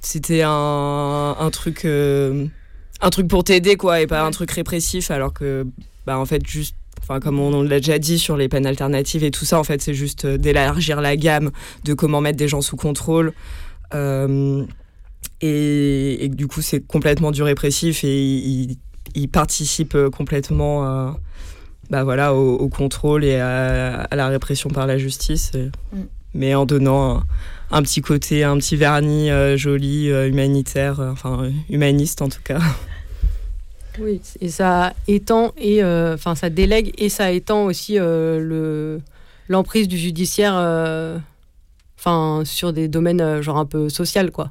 c'était un, un, truc, un truc pour t'aider, quoi, et pas un truc répressif, alors que, bah, en fait, juste Enfin, comme on, l'a déjà dit sur les peines alternatives et tout ça, en fait, c'est juste d'élargir la gamme de comment mettre des gens sous contrôle. Et, du coup, c'est complètement du répressif et il, participe complètement à, bah voilà, au, contrôle et à, la répression par la justice. Mm. Mais en donnant un, petit côté, un petit vernis euh, joli, euh, humanitaire, euh, enfin humaniste en tout cas. Oui, et ça étend et enfin ça délègue et ça étend aussi le l'emprise du judiciaire enfin sur des domaines genre un peu social quoi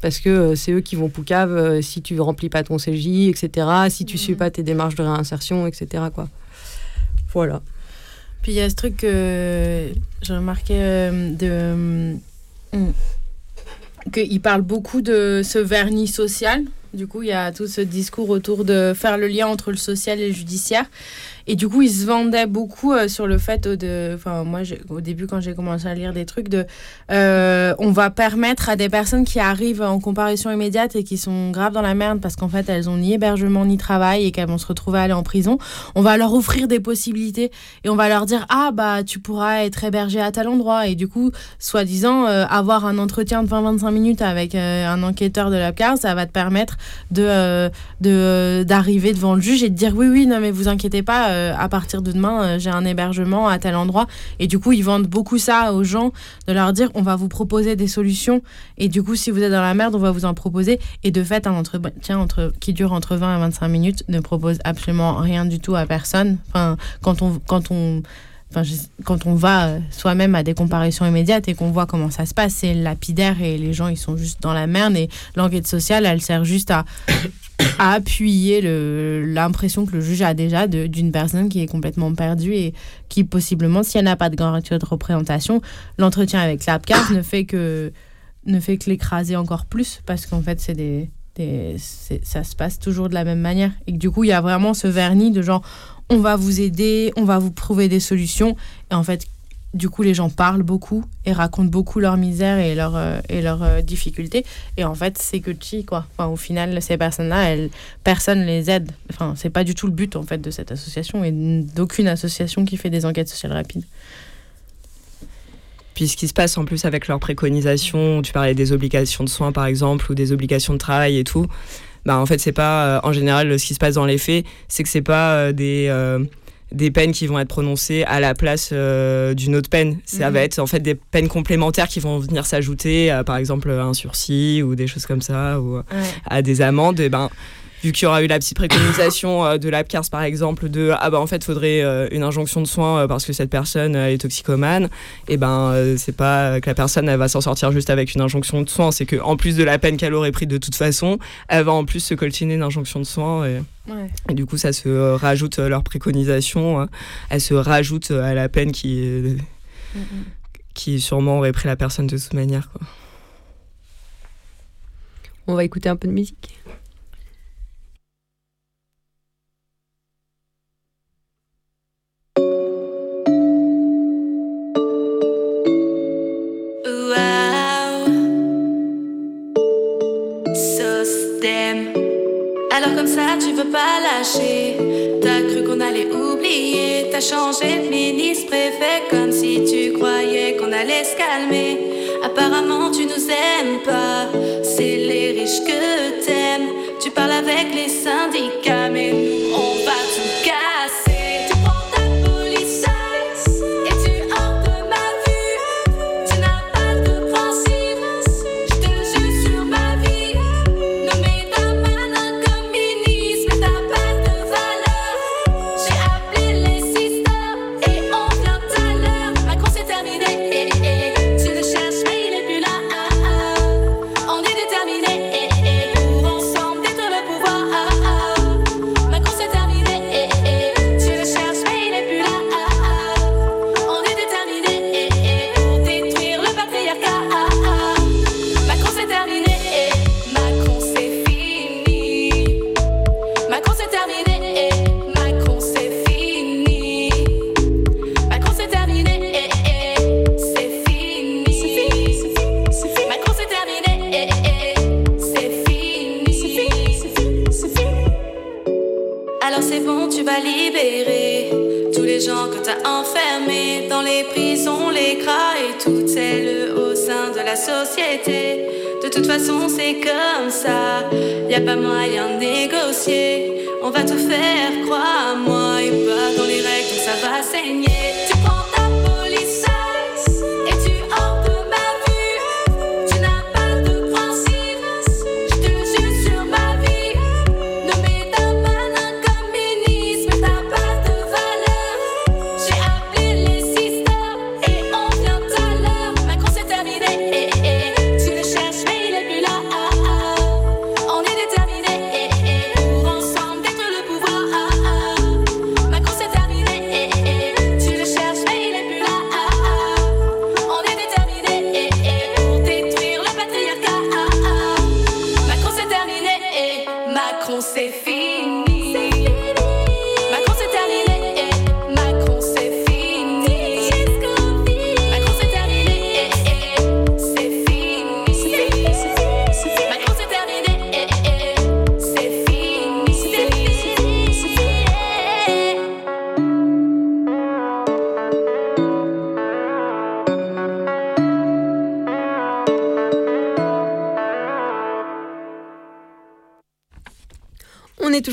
parce que euh, c'est eux qui vont poucave euh, si tu remplis pas ton CJ, etc., si tu ne suis mm. pas tes démarches de réinsertion, etc. Quoi. Voilà. Puis il y a ce truc que j'ai remarqué euh, de. qu'il parle beaucoup de ce vernis social. Du coup, il y a tout ce discours autour de faire le lien entre le social et le judiciaire. Et du coup, il se vendait beaucoup euh, sur le fait de. Enfin, moi, au début, quand j'ai commencé à lire des trucs, de. Euh, on va permettre à des personnes qui arrivent en comparution immédiate et qui sont graves dans la merde parce qu'en fait, elles ont ni hébergement ni travail et qu'elles vont se retrouver à aller en prison. On va leur offrir des possibilités et on va leur dire Ah, bah, tu pourras être hébergé à tel endroit. Et du coup, soi-disant, euh, avoir un entretien de 20-25 minutes avec un enquêteur de la CAR, ça va te permettre de d'arriver devant le juge et de dire Oui, oui, non, mais vous inquiétez pas euh, à partir de demain, euh, j'ai un hébergement à tel endroit. Et du coup, ils vendent beaucoup ça aux gens, de leur dire, on va vous proposer des solutions. Et du coup, si vous êtes dans la merde, on va vous en proposer. Et de fait, un entretien entre, qui dure entre 20 et 25 minutes ne propose absolument rien du tout à personne. Enfin, quand on, quand on, Quand on va euh, soi-même à des comparaisons immédiates et qu'on voit comment ça se passe, c'est lapidaire et les gens ils sont juste dans la merde et l'enquête sociale elle sert juste à à appuyer l'impression que le juge a déjà d'une personne qui est complètement perdue et qui possiblement, si elle n'a pas de garantie de représentation, l'entretien avec l'APCAR ne fait que ne fait que l'écraser encore plus parce qu'en fait c'est des, des ça se passe toujours de la même manière. Et que du coup il y a vraiment ce vernis de genre on va vous aider, on va vous prouver des solutions et en fait du coup, les gens parlent beaucoup et racontent beaucoup leur misère et leurs euh, et leurs euh, difficultés. Et en fait, c'est que chi, quoi. Enfin, au final, ces personnes-là, elles, personne les aide. Enfin, c'est pas du tout le but, en fait, de cette association et d'aucune association qui fait des enquêtes sociales rapides. Puis ce qui se passe en plus avec leurs préconisations, tu parlais des obligations de soins, par exemple, ou des obligations de travail et tout. Bah, en fait, c'est pas, euh, en général, ce qui se passe dans les faits, c'est que c'est pas des des peines qui vont être prononcées à la place euh, d'une autre peine. Ça mhm. va être en fait des peines complémentaires qui vont venir s'ajouter, par exemple un sursis ou des choses comme ça, ou à des amendes. Et ben, vu qu'il y aura eu la petite préconisation euh, de l'APCARS par exemple de ah bah en fait faudrait euh, une injonction de soins parce que cette personne est toxicomane et ben c'est pas que la personne elle va s'en sortir juste avec une injonction de soins c'est que en plus de la peine qu'elle aurait pris de toute façon elle va en plus se coltiner une injonction de soins et et du coup, ça se euh, rajoute euh, leur préconisation, elle se rajoute euh, à la peine qui, qui sûrement aurait pris la personne de toute manière. Quoi. On va écouter un peu de musique. Tu veux pas lâcher. T'as cru qu'on allait oublier. T'as changé de ministre préfet comme si tu croyais qu'on allait se calmer. Apparemment, tu nous aimes pas. C'est les riches que t'aimes. Tu parles avec les syndicats, mais De toute façon, c'est comme ça. Y a pas moyen de négocier. On va tout faire, crois-moi, et pas dans les règles, ça va saigner.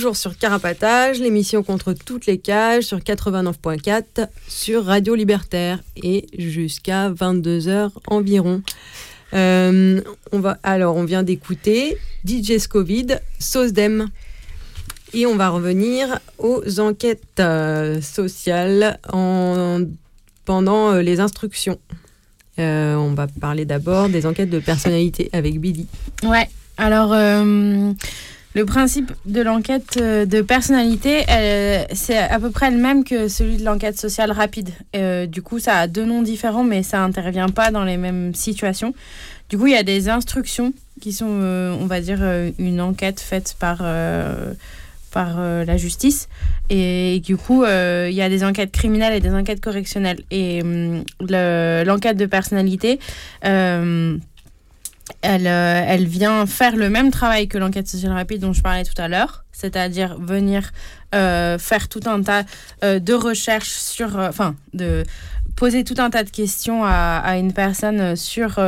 Toujours sur Carapatage, l'émission contre toutes les cages sur 89.4 sur Radio Libertaire et jusqu'à 22h environ. Euh, on va, alors, on vient d'écouter DJ Scovid, Sosdem. Et on va revenir aux enquêtes euh, sociales en, pendant euh, les instructions. On va parler d'abord des enquêtes de personnalité avec Billy. Ouais, alors le principe de l'enquête euh, de personnalité, c'est à peu près le même que celui de l'enquête sociale rapide. Euh, du coup, ça a deux noms différents, mais ça intervient pas dans les mêmes situations. Du coup, il y a des instructions qui sont, euh, on va dire, une enquête faite par, par la justice. Et du coup, il y a des enquêtes criminelles et des enquêtes correctionnelles. Et hum, le- l'enquête de personnalité, elle, euh, elle vient faire le même travail que l'enquête sociale rapide dont je parlais tout à l'heure, c'est-à-dire venir euh, faire tout un tas euh, de recherches sur, enfin, de poser tout un tas de questions à, une personne sur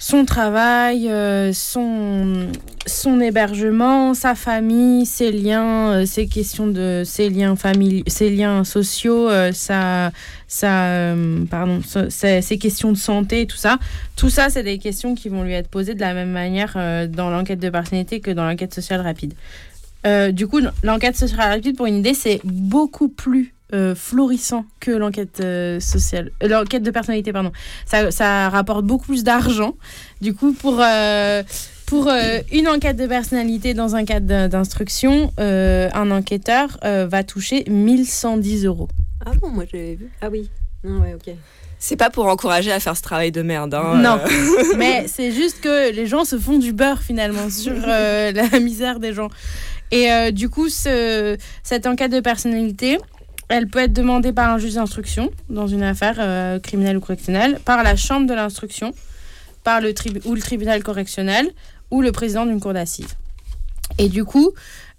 son travail, euh, son, son hébergement, sa famille, ses liens, euh, ses questions de ses liens familiaux, ses liens sociaux, euh, sa, sa, pardon, ses, questions de santé, tout ça. Tout ça, c'est des questions qui vont lui être posées de la même manière dans l'enquête de personnalité que dans l'enquête sociale rapide. Du coup, l'enquête sociale rapide, pour une idée, c'est beaucoup plus euh, florissant que l'enquête euh, sociale, euh, l'enquête de personnalité, pardon. Ça, ça rapporte beaucoup plus d'argent. Du coup, pour euh, pour euh, une enquête de personnalité dans un cadre d'in- d'instruction, euh, un enquêteur euh, va toucher 1110 euros. Ah bon, moi j'avais vu. Ah oui. Non, ouais, ok. C'est pas pour encourager à faire ce travail de merde. hein, Non, euh. mais c'est juste que les gens se font du beurre finalement sur euh, la misère des gens. Et euh, du coup, ce- cette enquête de personnalité, elle peut être demandée par un juge d'instruction dans une affaire euh, criminelle ou correctionnelle, par la chambre de l'instruction, par le ou le tribunal correctionnel ou le président d'une cour d'assises. Et du coup,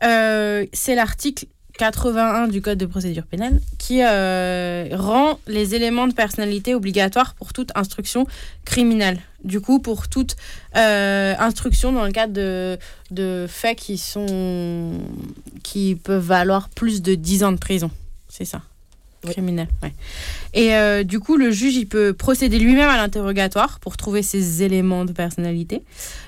euh, c'est l'article 81 du Code de procédure pénale qui euh, rend les éléments de personnalité obligatoires pour toute instruction criminelle. Du coup, pour toute instruction dans le cadre de, de faits qui, sont, qui peuvent valoir plus de 10 ans de prison. C'est ça criminel. Ouais. Et euh, du coup, le juge, il peut procéder lui-même à l'interrogatoire pour trouver ces éléments de personnalité.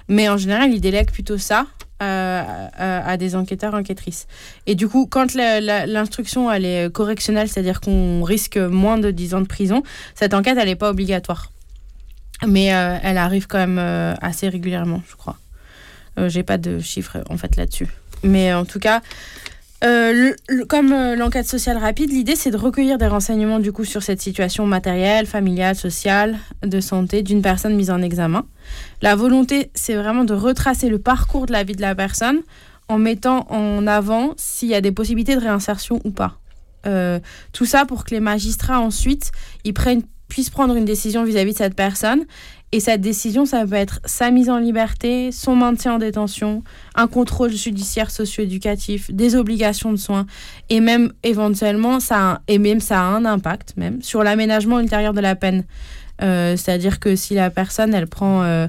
Mais en général, il délègue plutôt ça euh, à, à des enquêteurs, enquêtrices. Et du coup, quand l'instruction, elle est correctionnelle, c'est-à-dire qu'on risque moins de 10 ans de prison, cette enquête, elle n'est pas obligatoire. Mais euh, elle arrive quand même euh, assez régulièrement, je crois. J'ai pas de chiffres, en fait, là-dessus. Mais en tout cas... Euh, comme euh, l'enquête sociale rapide, l'idée c'est de recueillir des renseignements du coup sur cette situation matérielle, familiale, sociale, de santé d'une personne mise en examen. La volonté c'est vraiment de retracer le parcours de la vie de la personne en mettant en avant s'il y a des possibilités de réinsertion ou pas. Euh, tout ça pour que les magistrats ensuite ils prennent, puissent prendre une décision vis-à-vis de cette personne. Et cette décision, ça peut être sa mise en liberté, son maintien en détention, un contrôle judiciaire socio-éducatif, des obligations de soins, et même éventuellement, ça a, et même ça a un impact même sur l'aménagement ultérieur de la peine. Euh, C'est-à-dire que si la personne, elle prend euh,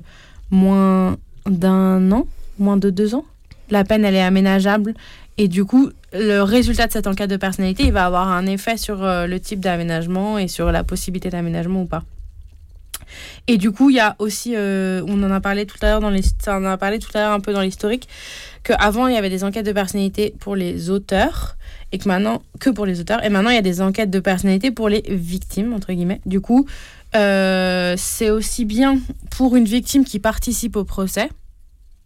moins d'un an, moins de deux ans, la peine, elle est aménageable. Et du coup, le résultat de cette enquête de personnalité, il va avoir un effet sur euh, le type d'aménagement et sur la possibilité d'aménagement ou pas. Et du coup, il y a aussi, euh, on en a parlé tout à l'heure dans les, en a parlé tout à l'heure un peu dans l'historique, qu'avant il y avait des enquêtes de personnalité pour les auteurs et que maintenant que pour les auteurs et maintenant il y a des enquêtes de personnalité pour les victimes entre guillemets. Du coup, euh, c'est aussi bien pour une victime qui participe au procès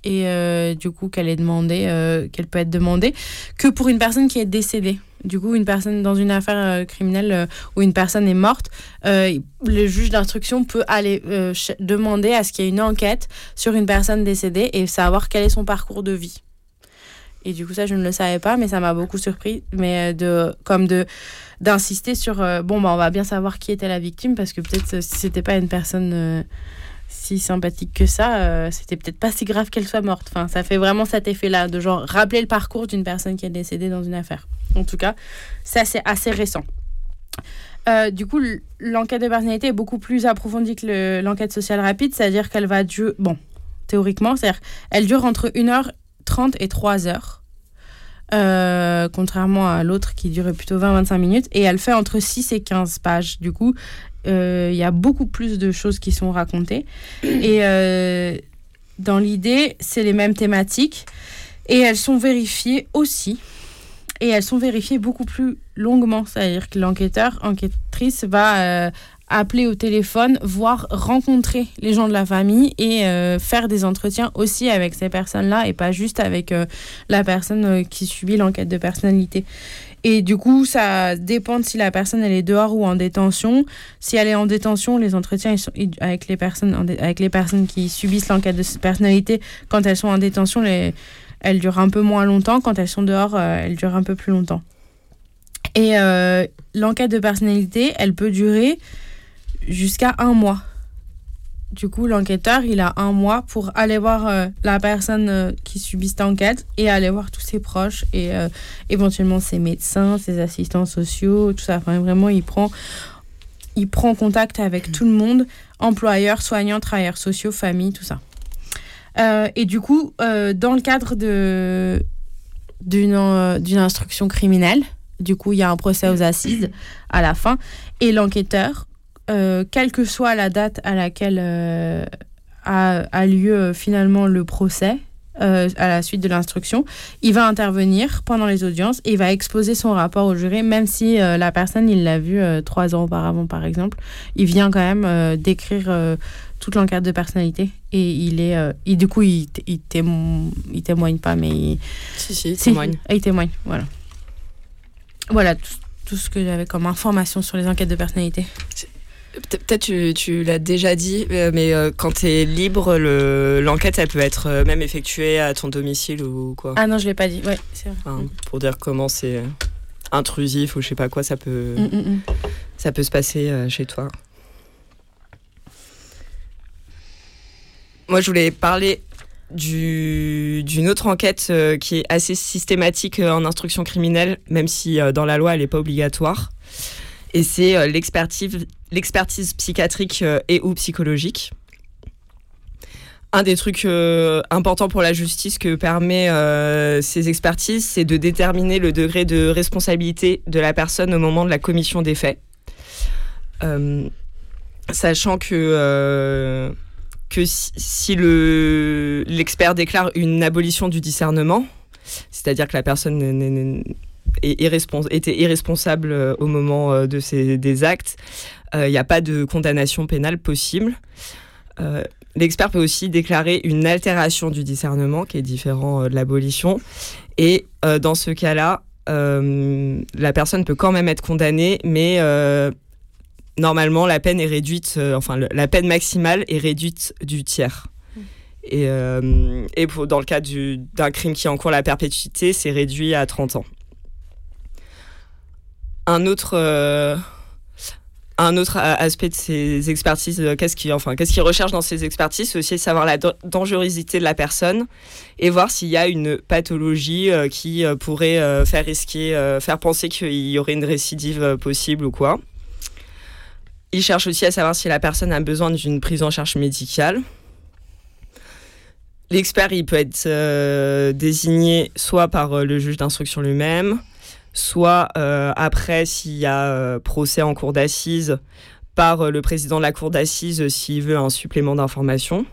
et euh, du coup qu'elle est demandée, euh, qu'elle peut être demandée, que pour une personne qui est décédée. Du coup, une personne dans une affaire euh, criminelle où une personne est morte, le juge d'instruction peut aller demander à ce qu'il y ait une enquête sur une personne décédée et savoir quel est son parcours de vie. Et du coup, ça, je ne le savais pas, mais ça m'a beaucoup surpris. Mais de, comme de d'insister sur bon, bah, on va bien savoir qui était la victime parce que peut-être si c'était pas une personne si sympathique que ça, euh, c'était peut-être pas si grave qu'elle soit morte. Enfin, ça fait vraiment cet effet-là de genre rappeler le parcours d'une personne qui est décédée dans une affaire. En tout cas, ça c'est assez récent. Euh, du coup, l'enquête de personnalité est beaucoup plus approfondie que le- l'enquête sociale rapide, c'est-à-dire qu'elle va durer, bon, théoriquement, c'est-à-dire elle dure entre 1h30 et 3 heures. Euh, contrairement à l'autre qui durait plutôt 20-25 minutes, et elle fait entre 6 et 15 pages. Du coup, il y a beaucoup plus de choses qui sont racontées. Et euh, dans l'idée, c'est les mêmes thématiques, et elles sont vérifiées aussi. Et elles sont vérifiées beaucoup plus longuement, c'est-à-dire que l'enquêteur, enquêtrice va euh, appeler au téléphone, voire rencontrer les gens de la famille et euh, faire des entretiens aussi avec ces personnes-là et pas juste avec euh, la personne euh, qui subit l'enquête de personnalité. Et du coup, ça dépend de si la personne elle est dehors ou en détention. Si elle est en détention, les entretiens avec, les personnes, avec les personnes qui subissent l'enquête de personnalité, quand elles sont en détention, les, elles durent un peu moins longtemps. Quand elles sont dehors, euh, elles durent un peu plus longtemps. Et euh, l'enquête de personnalité, elle peut durer jusqu'à un mois. Du coup, l'enquêteur, il a un mois pour aller voir euh, la personne euh, qui subit cette enquête et aller voir tous ses proches et euh, éventuellement ses médecins, ses assistants sociaux, tout ça. Vraiment, il prend, il prend contact avec tout le monde, employeurs, soignants, travailleurs sociaux, famille, tout ça. Et du coup, dans le cadre d'une d'une instruction criminelle, du coup, il y a un procès aux assises à la fin, et l'enquêteur, euh, quelle que soit la date à laquelle euh, a, a lieu euh, finalement le procès, euh, à la suite de l'instruction, il va intervenir pendant les audiences et il va exposer son rapport au jury, même si la personne, il l'a vu trois ans auparavant, par exemple. Il vient quand même décrire toute l'enquête de personnalité et il est, euh, du coup, il, il, témo- il témoigne pas, mais il, Si, si, il si, témoigne. il témoigne, voilà. Voilà tout, tout ce que j'avais comme information sur les enquêtes de personnalité. Peut- Peut-être tu, tu l'as déjà dit, euh, mais euh, quand tu es libre, le- l'enquête, elle peut être euh, même effectuée à ton domicile ou quoi. Ah non, je l'ai pas dit. Ouais, c'est vrai. Enfin, pour dire comment c'est intrusif ou je sais pas quoi, ça peut, Mm, mm, mm. ça peut se passer chez toi. Moi, je voulais parler d'une autre enquête qui est assez systématique en instruction criminelle, même si dans la loi elle n'est pas obligatoire. Et c'est l'expertise psychiatrique et ou psychologique un des trucs euh, importants pour la justice que permet euh, ces expertises, c'est de déterminer le degré de responsabilité de la personne au moment de la commission des faits. Euh, sachant que, que si, l'expert déclare une abolition du discernement, c'est-à-dire que la personne était irresponsable au moment de ces, des actes, il n'y a pas de condamnation pénale possible. L'expert peut aussi déclarer une altération du discernement, qui est différent euh, de l'abolition. Et euh, dans ce cas-là, euh, la personne peut quand même être condamnée, mais normalement, la peine est réduite, enfin, la peine maximale est réduite du tiers. Et, et pour, dans le cas d'un crime qui encourt la perpétuité, c'est réduit à 30 ans. Un autre autre aspect de ces expertises, euh, qu'est-ce qu'ils enfin, dans ces expertises, c'est aussi savoir la dangerosité de la personne et voir s'il y a une pathologie euh, qui euh, pourrait faire risquer, faire penser qu'il y aurait une récidive possible ou quoi. Ils cherchent aussi à savoir si la personne a besoin d'une prise en charge médicale. L'expert, il peut être désigné soit par le juge d'instruction lui-même, soit euh, après s'il y a euh, procès en cour d'assises par euh, le président de la cour d'assises s'il veut un supplément d'information.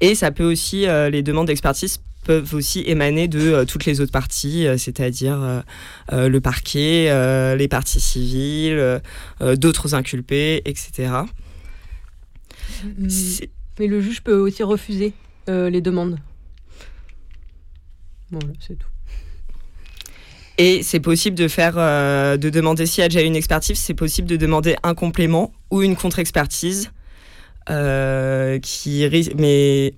Et ça peut aussi, les demandes d'expertise peuvent aussi émaner de toutes les autres parties, c'est-à-dire le parquet, les parties civiles, d'autres inculpés, etc. Mais le juge peut aussi refuser les demandes. Voilà, c'est tout. Et c'est possible de faire, euh, de demander s'il y a déjà une expertise, c'est possible de demander un complément ou une contre-expertise. Euh, mais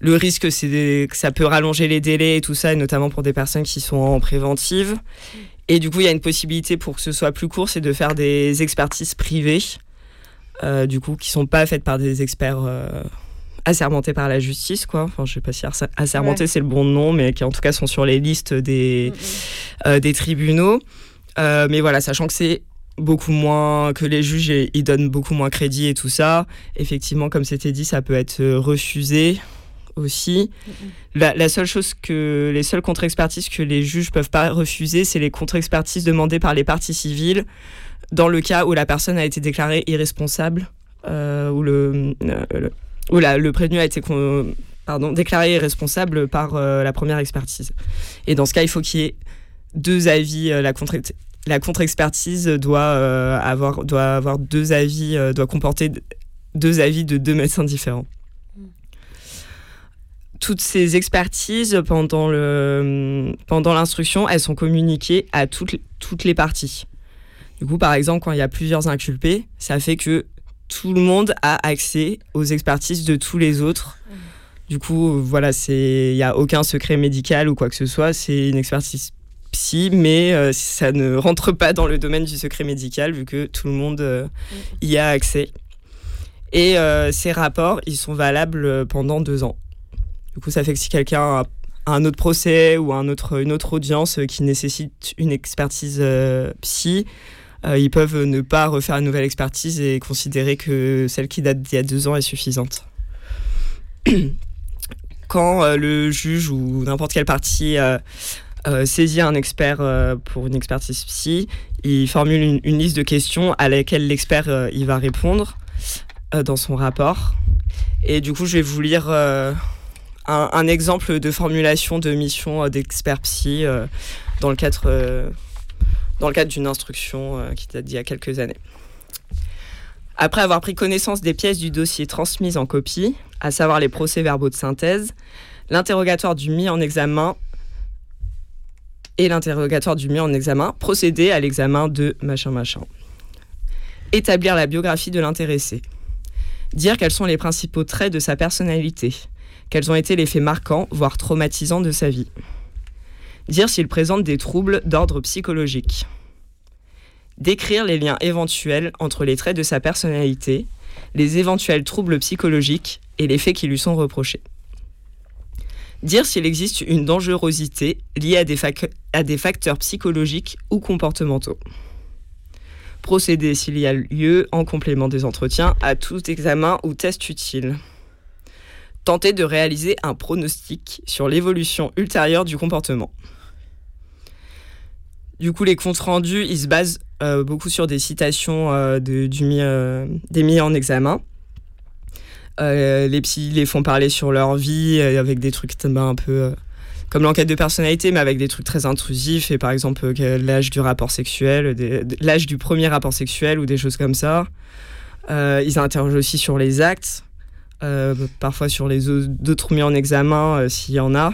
le risque, c'est que ça peut rallonger les délais et tout ça, et notamment pour des personnes qui sont en préventive. Et du coup, il y a une possibilité pour que ce soit plus court, c'est de faire des expertises privées, euh, du coup, qui sont pas faites par des experts assermentés par la justice, quoi. Enfin, je sais pas si assermentés c'est le bon nom, mais qui en tout cas sont sur les listes des, mm, mm. Euh, des tribunaux. Euh, mais voilà, sachant que c'est beaucoup moins que les juges, ils donnent beaucoup moins crédit et tout ça. Effectivement, comme c'était dit, ça peut être euh, refusé aussi. Mm, la, seule chose que les seules contre-expertises que les juges peuvent pas refuser, c'est les contre-expertises demandées par les parties civiles dans le cas où la personne a été déclarée irresponsable ou le prévenu a été pardon, déclaré responsable par euh, la première expertise. Et dans ce cas, il faut qu'il y ait deux avis. Euh, la contre la contre-expertise doit euh, avoir doit avoir deux avis, doit comporter deux avis de deux médecins différents. Toutes ces expertises pendant le pendant l'instruction, elles sont communiquées à toutes toutes les parties. Du coup, par exemple, quand il y a plusieurs inculpés, ça fait que tout le monde a accès aux expertises de tous les autres. Du coup, voilà, il n'y a aucun secret médical ou quoi que ce soit. C'est une expertise psy, mais euh, ça ne rentre pas dans le domaine du secret médical vu que tout le monde euh, y a accès. Et euh, ces rapports, ils sont valables pendant deux ans. Du coup, ça fait que si quelqu'un a un autre procès ou un autre, une autre audience qui nécessite une expertise psy, euh, ils peuvent ne pas refaire une nouvelle expertise et considérer que celle qui date d'il y a deux ans est suffisante. Quand euh, le juge ou n'importe quelle partie euh, saisit un expert pour une expertise psy, il formule une, liste de questions à laquelle l'expert il va répondre dans son rapport. Et du coup, je vais vous lire un, un, exemple de formulation de mission d'expert psy dans le cadre dans le cadre d'une instruction euh, qui date d'il y a quelques années. Après avoir pris connaissance des pièces du dossier transmises en copie, à savoir les procès-verbaux de synthèse, l'interrogatoire du mis en examen et l'interrogatoire du mis en examen procéder à l'examen de machin machin. Établir la biographie de l'intéressé. Dire quels sont les principaux traits de sa personnalité. Quels ont été les faits marquants, voire traumatisants de sa vie dire s'il présente des troubles d'ordre psychologique. Décrire les liens éventuels entre les traits de sa personnalité, les éventuels troubles psychologiques et les faits qui lui sont reprochés. Dire s'il existe une dangerosité liée à des, facteurs psychologiques ou comportementaux. Procéder s'il y a lieu, en complément des entretiens, à tout examen ou test utile. Tenter de réaliser un pronostic sur l'évolution ultérieure du comportement. Du coup, les comptes rendus, ils se basent euh, beaucoup sur des citations euh, de, du euh, des mis en examen. les psys les font parler sur leur vie avec des trucs ben, un peu comme l'enquête de personnalité, mais avec des trucs très intrusifs, et par exemple l'âge du rapport sexuel, l'âge du premier rapport sexuel ou des choses comme ça. ils interrogent aussi sur les actes, parfois sur les d'autres mis en examen s'il y en a.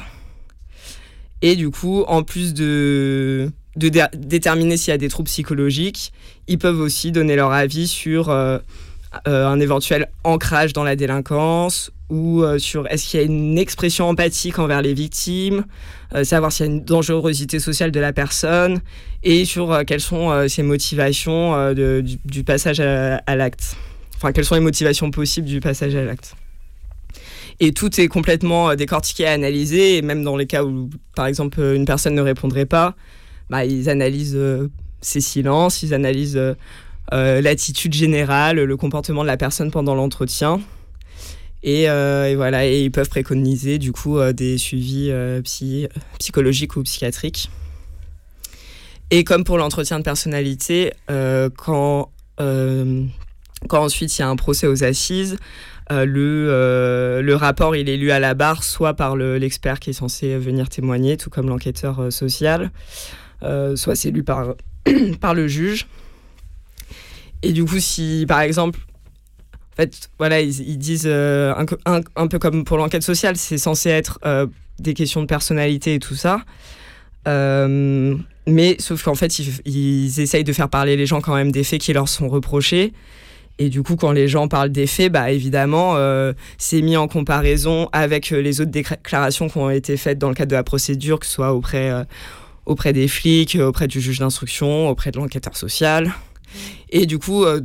Et du coup, en plus de, de déterminer s'il y a des troubles psychologiques. Ils peuvent aussi donner leur avis sur euh, euh, un éventuel ancrage dans la délinquance ou euh, sur est-ce qu'il y a une expression empathique envers les victimes, savoir s'il y a une dangerosité sociale de la personne et sur quelles sont ses motivations du, passage à, l'acte. Enfin, quelles sont les motivations possibles du passage à l'acte. Et tout est complètement décortiqué, analysé, et même dans les cas où, par exemple, une personne ne répondrait pas, bah, ils analysent euh, ses silences, ils analysent euh, euh, l'attitude générale, le comportement de la personne pendant l'entretien. Et, voilà, et ils peuvent préconiser du coup des suivis psychologiques ou psychiatriques. Et comme pour l'entretien de personnalité, quand, quand ensuite il y a un procès aux assises, le, le rapport il est lu à la barre, soit par l'expert qui est censé venir témoigner, tout comme l'enquêteur social, euh, soit c'est lu par, par le juge. Et du coup, si par exemple, en fait, voilà, ils, disent euh, un, un, peu comme pour l'enquête sociale, c'est censé être euh, des questions de personnalité et tout ça. mais sauf qu'en fait, ils, ils, essayent de faire parler les gens quand même des faits qui leur sont reprochés. Et du coup, quand les gens parlent des faits, bah, évidemment, c'est mis en comparaison avec les autres déclarations qui ont été faites dans le cadre de la procédure, que ce soit auprès auprès des flics, auprès du juge d'instruction, auprès de l'enquêteur social. Et du coup, euh,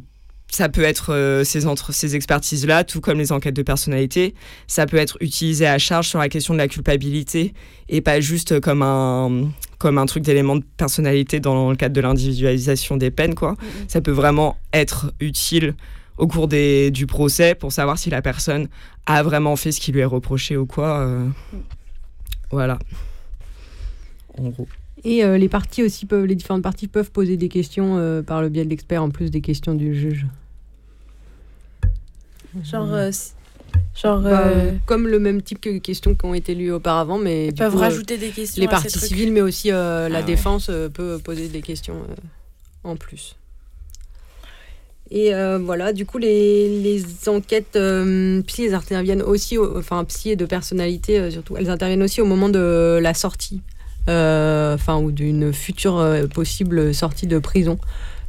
ça peut être euh, ces, entre, ces expertises-là, tout comme les enquêtes de personnalité, ça peut être utilisé à charge sur la question de la culpabilité et pas juste comme un, comme un truc d'élément de personnalité dans le cadre de l'individualisation des peines. Quoi. Ça peut vraiment être utile au cours des, du procès pour savoir si la personne a vraiment fait ce qui lui est reproché ou quoi. Euh. Voilà. En gros. Et euh, les parties aussi peuvent, les différentes parties peuvent poser des questions euh, par le biais de l'expert en plus des questions du juge. Genre, euh, genre bah, comme le même type que questions qui ont été lues auparavant, mais ils peuvent rajouter des questions. Les parties civiles, mais aussi la ah défense peut poser des questions en plus. Et voilà, du coup, les, les enquêtes psy, elles interviennent aussi, enfin psy et de personnalité surtout, elles interviennent aussi au moment de la sortie euh, enfin ou d'une future euh, possible sortie de prison.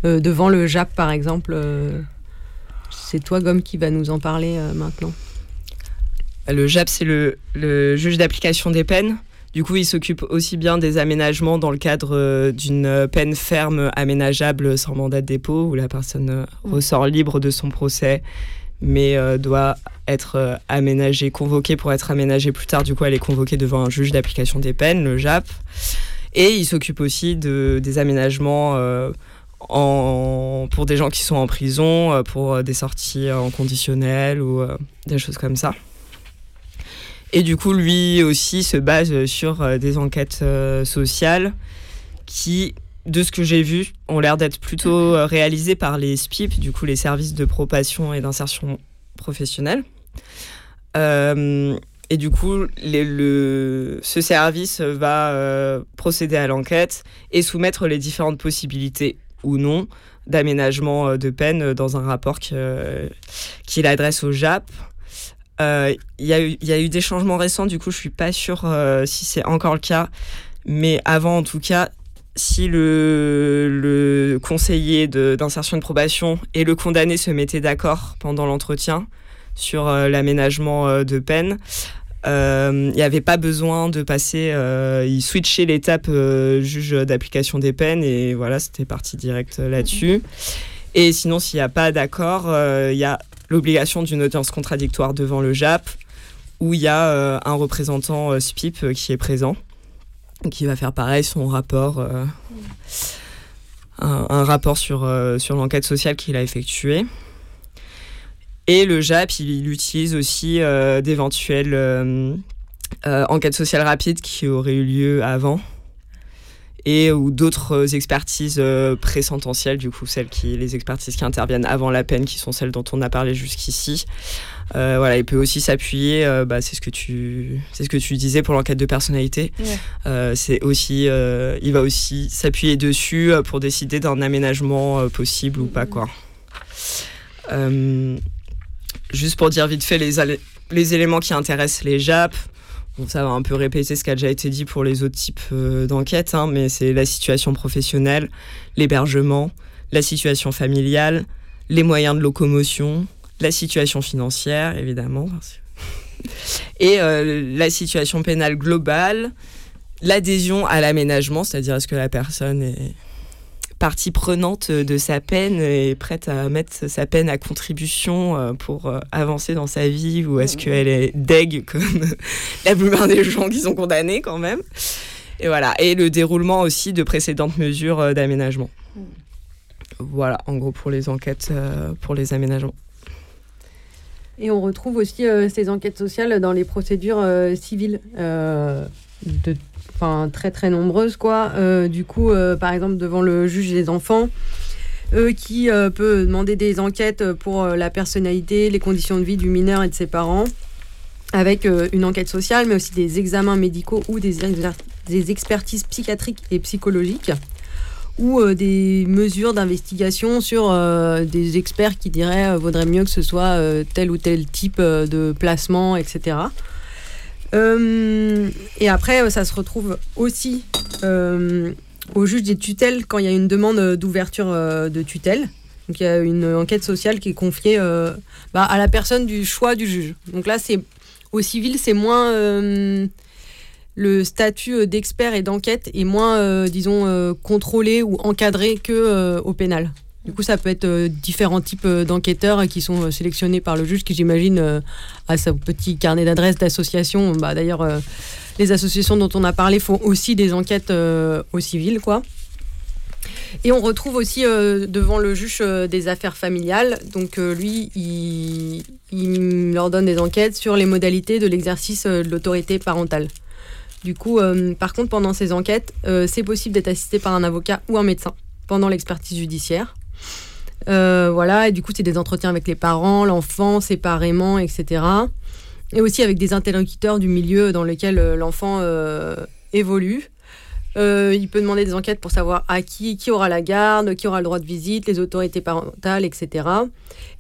Euh, devant le JAP par exemple, c'est toi Gomme qui va nous en parler maintenant. Le JAP c'est le, le juge d'application des peines. Du coup, il s'occupe aussi bien des aménagements dans le cadre d'une peine ferme aménageable sans mandat de dépôt, où la personne ressort libre de son procès mais euh, doit être euh, aménagée, convoquée pour être aménagée plus tard. Du coup, elle est convoquée devant un juge d'application des peines, le JAP. Et il s'occupe aussi de, des aménagements euh, pour des gens qui sont en prison, pour des sorties en conditionnel ou des choses comme ça. Et du coup, lui aussi se base sur des enquêtes sociales qui de ce que j'ai vu, ont l'air d'être plutôt euh, réalisés par les SPIP, du coup les services de probation et d'insertion professionnelle. Euh, et du coup, le, ce service va euh, procéder à l'enquête et soumettre les différentes possibilités ou non d'aménagement de peine dans un rapport qu'il adresse au JAP. Il y, y, a eu des changements récents, du coup, je suis pas sûre si c'est encore le cas. Mais avant, en tout cas, si le, conseiller d'insertion de, de, probation et le condamné se mettaient d'accord pendant l'entretien sur euh, l'aménagement euh, de peine, euh, il n'y avait pas besoin de passer, il switchait l'étape juge d'application des peines et voilà, c'était parti direct là-dessus. Et sinon, s'il n'y a pas d'accord, il y a l'obligation d'une audience contradictoire devant le JAP où il y a un représentant SPIP qui est présent, qui va faire pareil son rapport, un, rapport sur, sur l'enquête sociale qu'il a effectuée. Et le JAP, il, utilise aussi d'éventuelles enquêtes sociales rapides qui auraient eu lieu avant et ou d'autres euh, expertises euh, présententielles, du coup celles qui, les expertises qui interviennent avant la peine, qui sont celles dont on a parlé jusqu'ici. Euh, voilà, il peut aussi s'appuyer, bah, c'est ce que tu, c'est ce que tu disais pour l'enquête de personnalité. c'est aussi, il va aussi s'appuyer dessus pour décider d'un aménagement possible ou pas quoi. juste pour dire vite fait les, les éléments qui intéressent les JAP, ça va un peu répéter ce qui a déjà été dit pour les autres types euh, d'enquêtes, hein, mais c'est la situation professionnelle, l'hébergement, la situation familiale, les moyens de locomotion, la situation financière, évidemment, et euh, la situation pénale globale, l'adhésion à l'aménagement, c'est-à-dire est-ce que la personne est partie prenante de sa peine et prête à mettre sa peine à contribution euh, pour euh, avancer dans sa vie ou est-ce qu'elle est deg comme la plupart des gens qui sont condamnés quand même. Et voilà. Et le déroulement aussi de précédentes mesures euh, d'aménagement. Voilà en gros pour les enquêtes pour les aménagements. Et on retrouve aussi ces enquêtes sociales dans les procédures civiles de très très nombreuses quoi. Euh, du coup, euh, par exemple devant le juge des enfants, qui euh, peut demander des enquêtes pour la personnalité, les conditions de vie du mineur et de ses parents, avec une enquête sociale, mais aussi des examens médicaux ou des, des expertises psychiatriques et psychologiques ou des mesures d'investigation sur des experts qui diraient vaudrait mieux que ce soit tel ou tel type de placement, etc. Euh, et après, ça se retrouve aussi euh, au juge des tutelles quand il y a une demande d'ouverture euh, de tutelle. Donc il y a une enquête sociale qui est confiée bah, à la personne du choix du juge. Donc là, c'est au civil, c'est moins le statut d'expert et d'enquête est moins, disons, contrôlé ou encadré que au pénal. Du coup, ça peut être euh, différents types euh, d'enquêteurs qui sont euh, sélectionnés par le juge, qui j'imagine a son petit carnet d'adresses d'associations. Bah, D'ailleurs, les associations dont on a parlé font aussi des enquêtes au civil, quoi. Et on retrouve aussi devant le juge des affaires familiales. Donc lui, il, il, leur donne des enquêtes sur les modalités de l'exercice de l'autorité parentale. Du coup, par contre, pendant ces enquêtes, c'est possible d'être assisté par un avocat ou un médecin pendant l'expertise judiciaire. Euh, voilà, et du coup, c'est des entretiens avec les parents, l'enfant, séparément, etc. Et aussi avec des interlocuteurs du milieu dans lequel euh, l'enfant euh, évolue. il peut demander des enquêtes pour savoir à qui, qui aura la garde, qui aura le droit de visite, les autorités parentales, etc.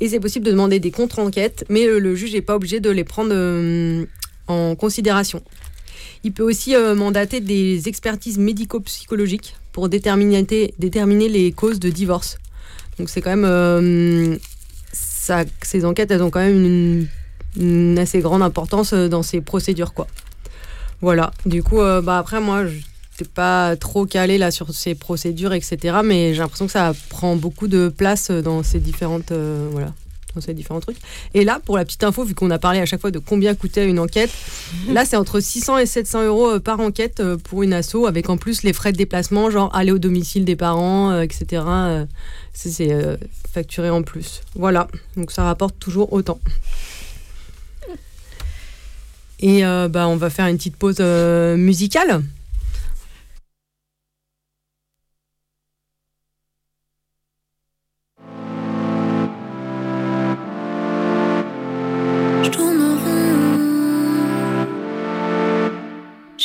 Et c'est possible de demander des contre-enquêtes, mais le juge n'est pas obligé de les prendre en considération. Il peut aussi mandater des expertises médico-psychologiques pour déterminer les causes de divorce. Donc c'est quand même euh, ça, ces enquêtes, elles ont quand même une, assez grande importance euh, dans ces procédures, quoi. Voilà. Du coup, euh, bah après moi, je pas trop calé là sur ces procédures, etc. Mais j'ai l'impression que ça prend beaucoup de place dans ces différentes, voilà, dans ces différents trucs. Et là, pour la petite info, vu qu'on a parlé à chaque fois de combien coûtait une enquête, là c'est entre 600 et 700 euros par enquête pour une asso, avec en plus les frais de déplacement, genre aller au domicile des parents, etc c'est euh, facturé en plus. Voilà, donc ça rapporte toujours autant. Et euh, bah, on va faire une petite pause euh, musicale.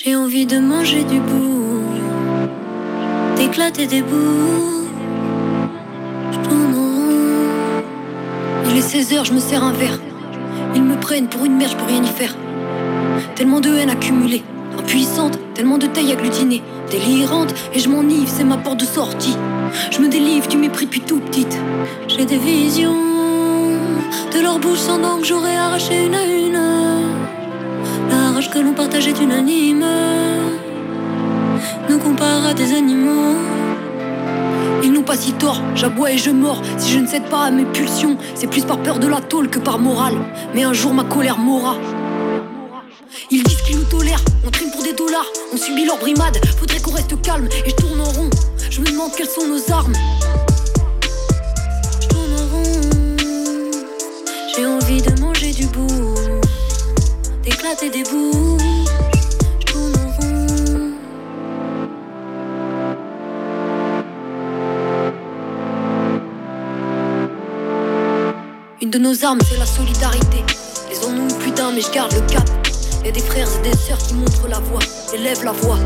J'ai envie de manger du bout, d'éclater des bouts. Il est 16h, je me sers un verre. Ils me prennent pour une merde, je peux rien y faire. Tellement de haine accumulée, impuissante, tellement de taille agglutinée, délirante, et je m'enivre, c'est ma porte de sortie. Je me délivre du mépris depuis tout petite. J'ai des visions de leur bouche sans que j'aurais arraché une à une. Que l'on partage est unanime. Nous compare à des animaux. Ils n'ont pas si tort, j'aboie et je mords. Si je ne cède pas à mes pulsions, c'est plus par peur de la tôle que par morale. Mais un jour ma colère m'aura. Ils disent qu'ils nous tolèrent, on trime pour des dollars, on subit leur brimade. Faudrait qu'on reste calme et je tourne en rond. Je me demande quelles sont nos armes. Je en rond. J'ai envie de manger du bout, d'éclater des bouts. Une de nos armes, c'est la solidarité. Les en ont plus d'un, mais je garde le cap. Y'a des frères et des sœurs qui montrent la voie, élèvent la voix.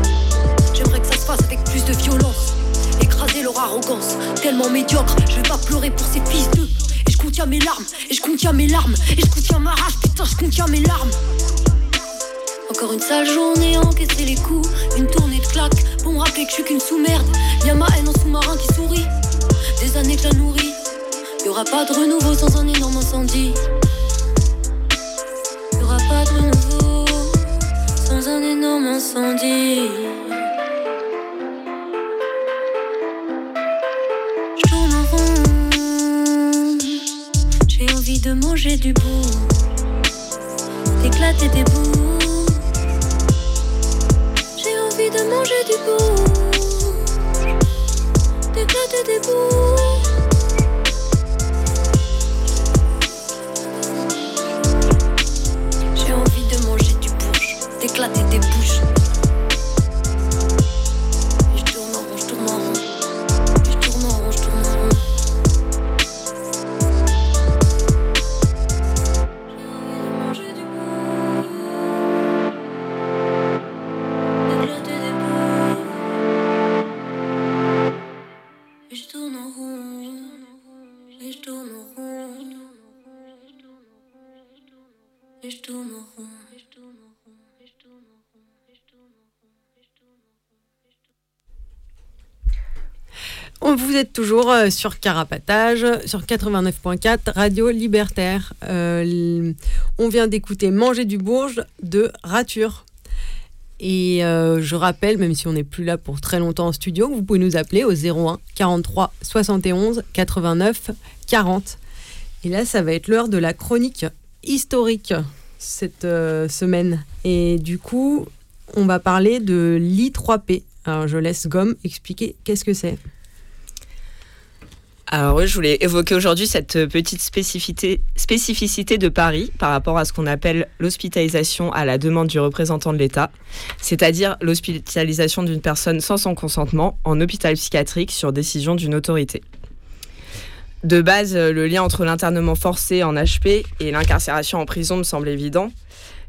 J'aimerais que ça se fasse avec plus de violence. Écraser leur arrogance, tellement médiocre. Je vais pas pleurer pour ces fils d'eux. Je contiens mes larmes, et je contiens mes larmes, et je contiens ma rage, putain, je contiens mes larmes. Encore une sale journée, encaisser les coups, une tournée de claques pour me rappeler que je suis qu'une sous-merde. Y'a ma haine en sous-marin qui sourit, des années que la nourris. Y'aura pas de renouveau sans un énorme incendie. Y'aura pas de renouveau sans un énorme incendie. De manger du bout, d'éclater des bouts. J'ai envie de manger du bout, d'éclater des bouts. J'ai envie de manger du bourge, d'éclater des bouches. Je Vous êtes toujours euh, sur Carapatage, sur 89.4, Radio Libertaire. Euh, on vient d'écouter Manger du Bourge de Rature. Et euh, je rappelle, même si on n'est plus là pour très longtemps en studio, vous pouvez nous appeler au 01 43 71 89 40. Et là, ça va être l'heure de la chronique historique cette euh, semaine. Et du coup, on va parler de l'I3P. Alors, je laisse Gomme expliquer qu'est-ce que c'est. Alors oui, je voulais évoquer aujourd'hui cette petite spécificité, spécificité de Paris par rapport à ce qu'on appelle l'hospitalisation à la demande du représentant de l'État, c'est-à-dire l'hospitalisation d'une personne sans son consentement en hôpital psychiatrique sur décision d'une autorité. De base, euh, le lien entre l'internement forcé en HP et l'incarcération en prison me semble évident,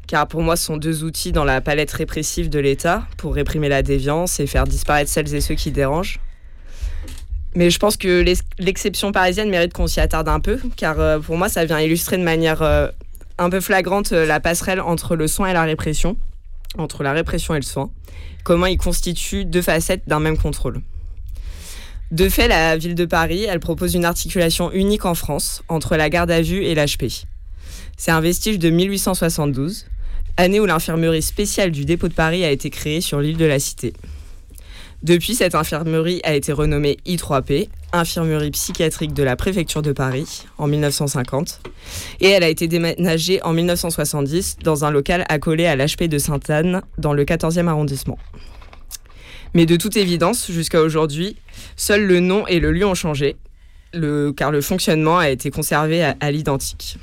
car pour moi, ce sont deux outils dans la palette répressive de l'État pour réprimer la déviance et faire disparaître celles et ceux qui dérangent. Mais je pense que l'ex- l'exception parisienne mérite qu'on s'y attarde un peu, car euh, pour moi, ça vient illustrer de manière euh, un peu flagrante la passerelle entre le soin et la répression, entre la répression et le soin, comment ils constituent deux facettes d'un même contrôle. De fait, la ville de Paris, elle propose une articulation unique en France entre la garde à vue et l'HP. C'est un vestige de 1872, année où l'infirmerie spéciale du dépôt de Paris a été créée sur l'île de la Cité. Depuis, cette infirmerie a été renommée I3P, infirmerie psychiatrique de la préfecture de Paris, en 1950, et elle a été déménagée en 1970 dans un local accolé à l'HP de Sainte-Anne, dans le 14e arrondissement. Mais de toute évidence, jusqu'à aujourd'hui, seuls le nom et le lieu ont changé, car le fonctionnement a été conservé à- à l'identique.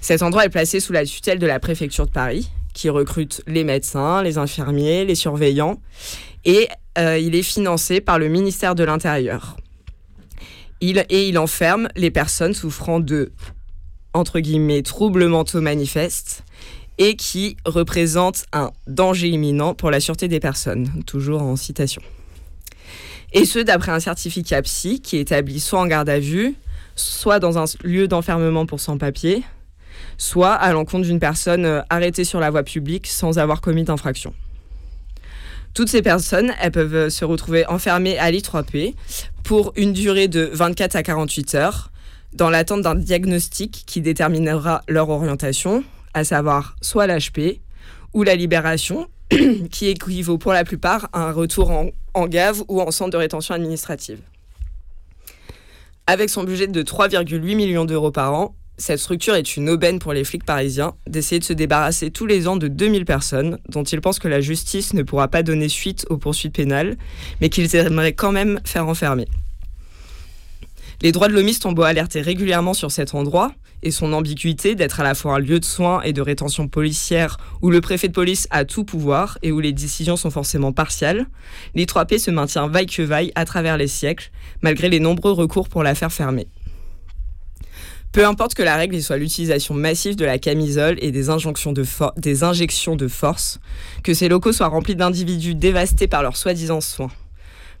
Cet endroit est placé sous la tutelle de la préfecture de Paris, qui recrute les médecins, les infirmiers, les surveillants, et euh, il est financé par le ministère de l'Intérieur. Il, et il enferme les personnes souffrant de, entre guillemets, troubles mentaux manifestes et qui représentent un danger imminent pour la sûreté des personnes, toujours en citation. Et ce, d'après un certificat psy qui est établi soit en garde à vue, soit dans un lieu d'enfermement pour sans-papiers, soit à l'encontre d'une personne euh, arrêtée sur la voie publique sans avoir commis d'infraction. Toutes ces personnes, elles peuvent euh, se retrouver enfermées à l'I3P pour une durée de 24 à 48 heures, dans l'attente d'un diagnostic qui déterminera leur orientation, à savoir soit l'HP ou la libération, qui équivaut pour la plupart à un retour en, gave ou en centre de rétention administrative. Avec son budget de 3,8 millions d'euros par an, Cette structure est une aubaine pour les flics parisiens d'essayer de se débarrasser tous les ans de 2000 personnes dont ils pensent que la justice ne pourra pas donner suite aux poursuites pénales, mais qu'ils aimeraient quand même faire enfermer. Les droits de l'homiste ont beau alerter régulièrement sur cet endroit et son ambiguïté d'être à la fois un lieu de soins et de rétention policière où le préfet de police a tout pouvoir et où les décisions sont forcément partiales, l'I3P se maintient vaille que vaille à travers les siècles, malgré les nombreux recours pour la faire fermer. Peu importe que la règle soit l'utilisation massive de la camisole et des injonctions de, des injections de force, que ces locaux soient remplis d'individus dévastés par leurs soi-disant soins.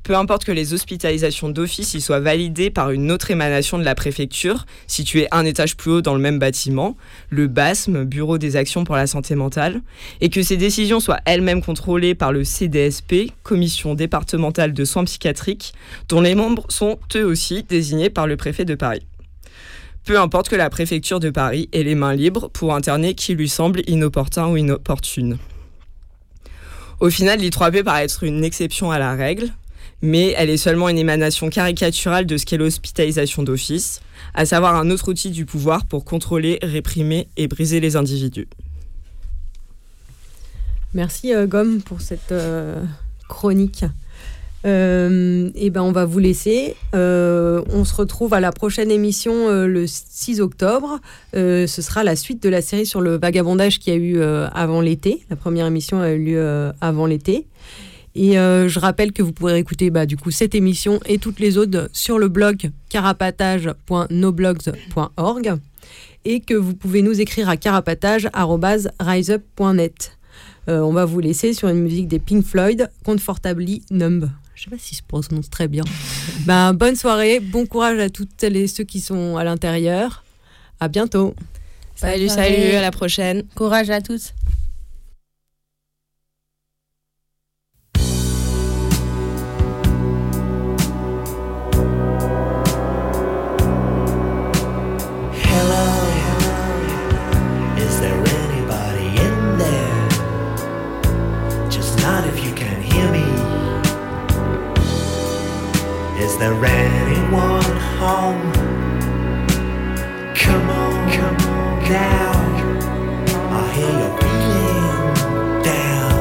Peu importe que les hospitalisations d'office y soient validées par une autre émanation de la préfecture, située un étage plus haut dans le même bâtiment, le BASM, Bureau des actions pour la santé mentale, et que ces décisions soient elles-mêmes contrôlées par le CDSP, Commission départementale de soins psychiatriques, dont les membres sont eux aussi désignés par le préfet de Paris. Peu importe que la préfecture de Paris ait les mains libres pour interner qui lui semble inopportun ou inopportune. Au final, l'I3P paraît être une exception à la règle, mais elle est seulement une émanation caricaturale de ce qu'est l'hospitalisation d'office, à savoir un autre outil du pouvoir pour contrôler, réprimer et briser les individus. Merci euh, Gomme pour cette euh, chronique. Euh, et ben on va vous laisser. on se retrouve à la prochaine émission le 6 octobre. ce sera la suite de la série sur le vagabondage qui a eu avant l'été. La première émission a eu lieu avant l'été. Et euh, je rappelle que vous pourrez écouter bah, du coup cette émission et toutes les autres sur le blog carapatage.noblogs.org et que vous pouvez nous écrire à carapatage.riseup.net. Euh, on va vous laisser sur une musique des Pink Floyd, Comfortably Numb. Je sais pas si se prononce très bien. ben, bonne soirée, bon courage à toutes celles et ceux qui sont à l'intérieur. À bientôt. Salut, salut, à la prochaine. Courage à tous. There anyone home? Come on, come on now. I hear you're feeling down.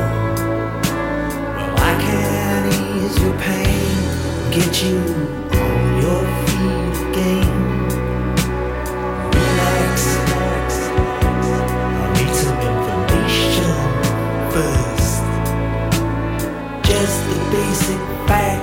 Well, I can ease your pain, get you on your feet again. Relax, I need some information first. Just the basic facts.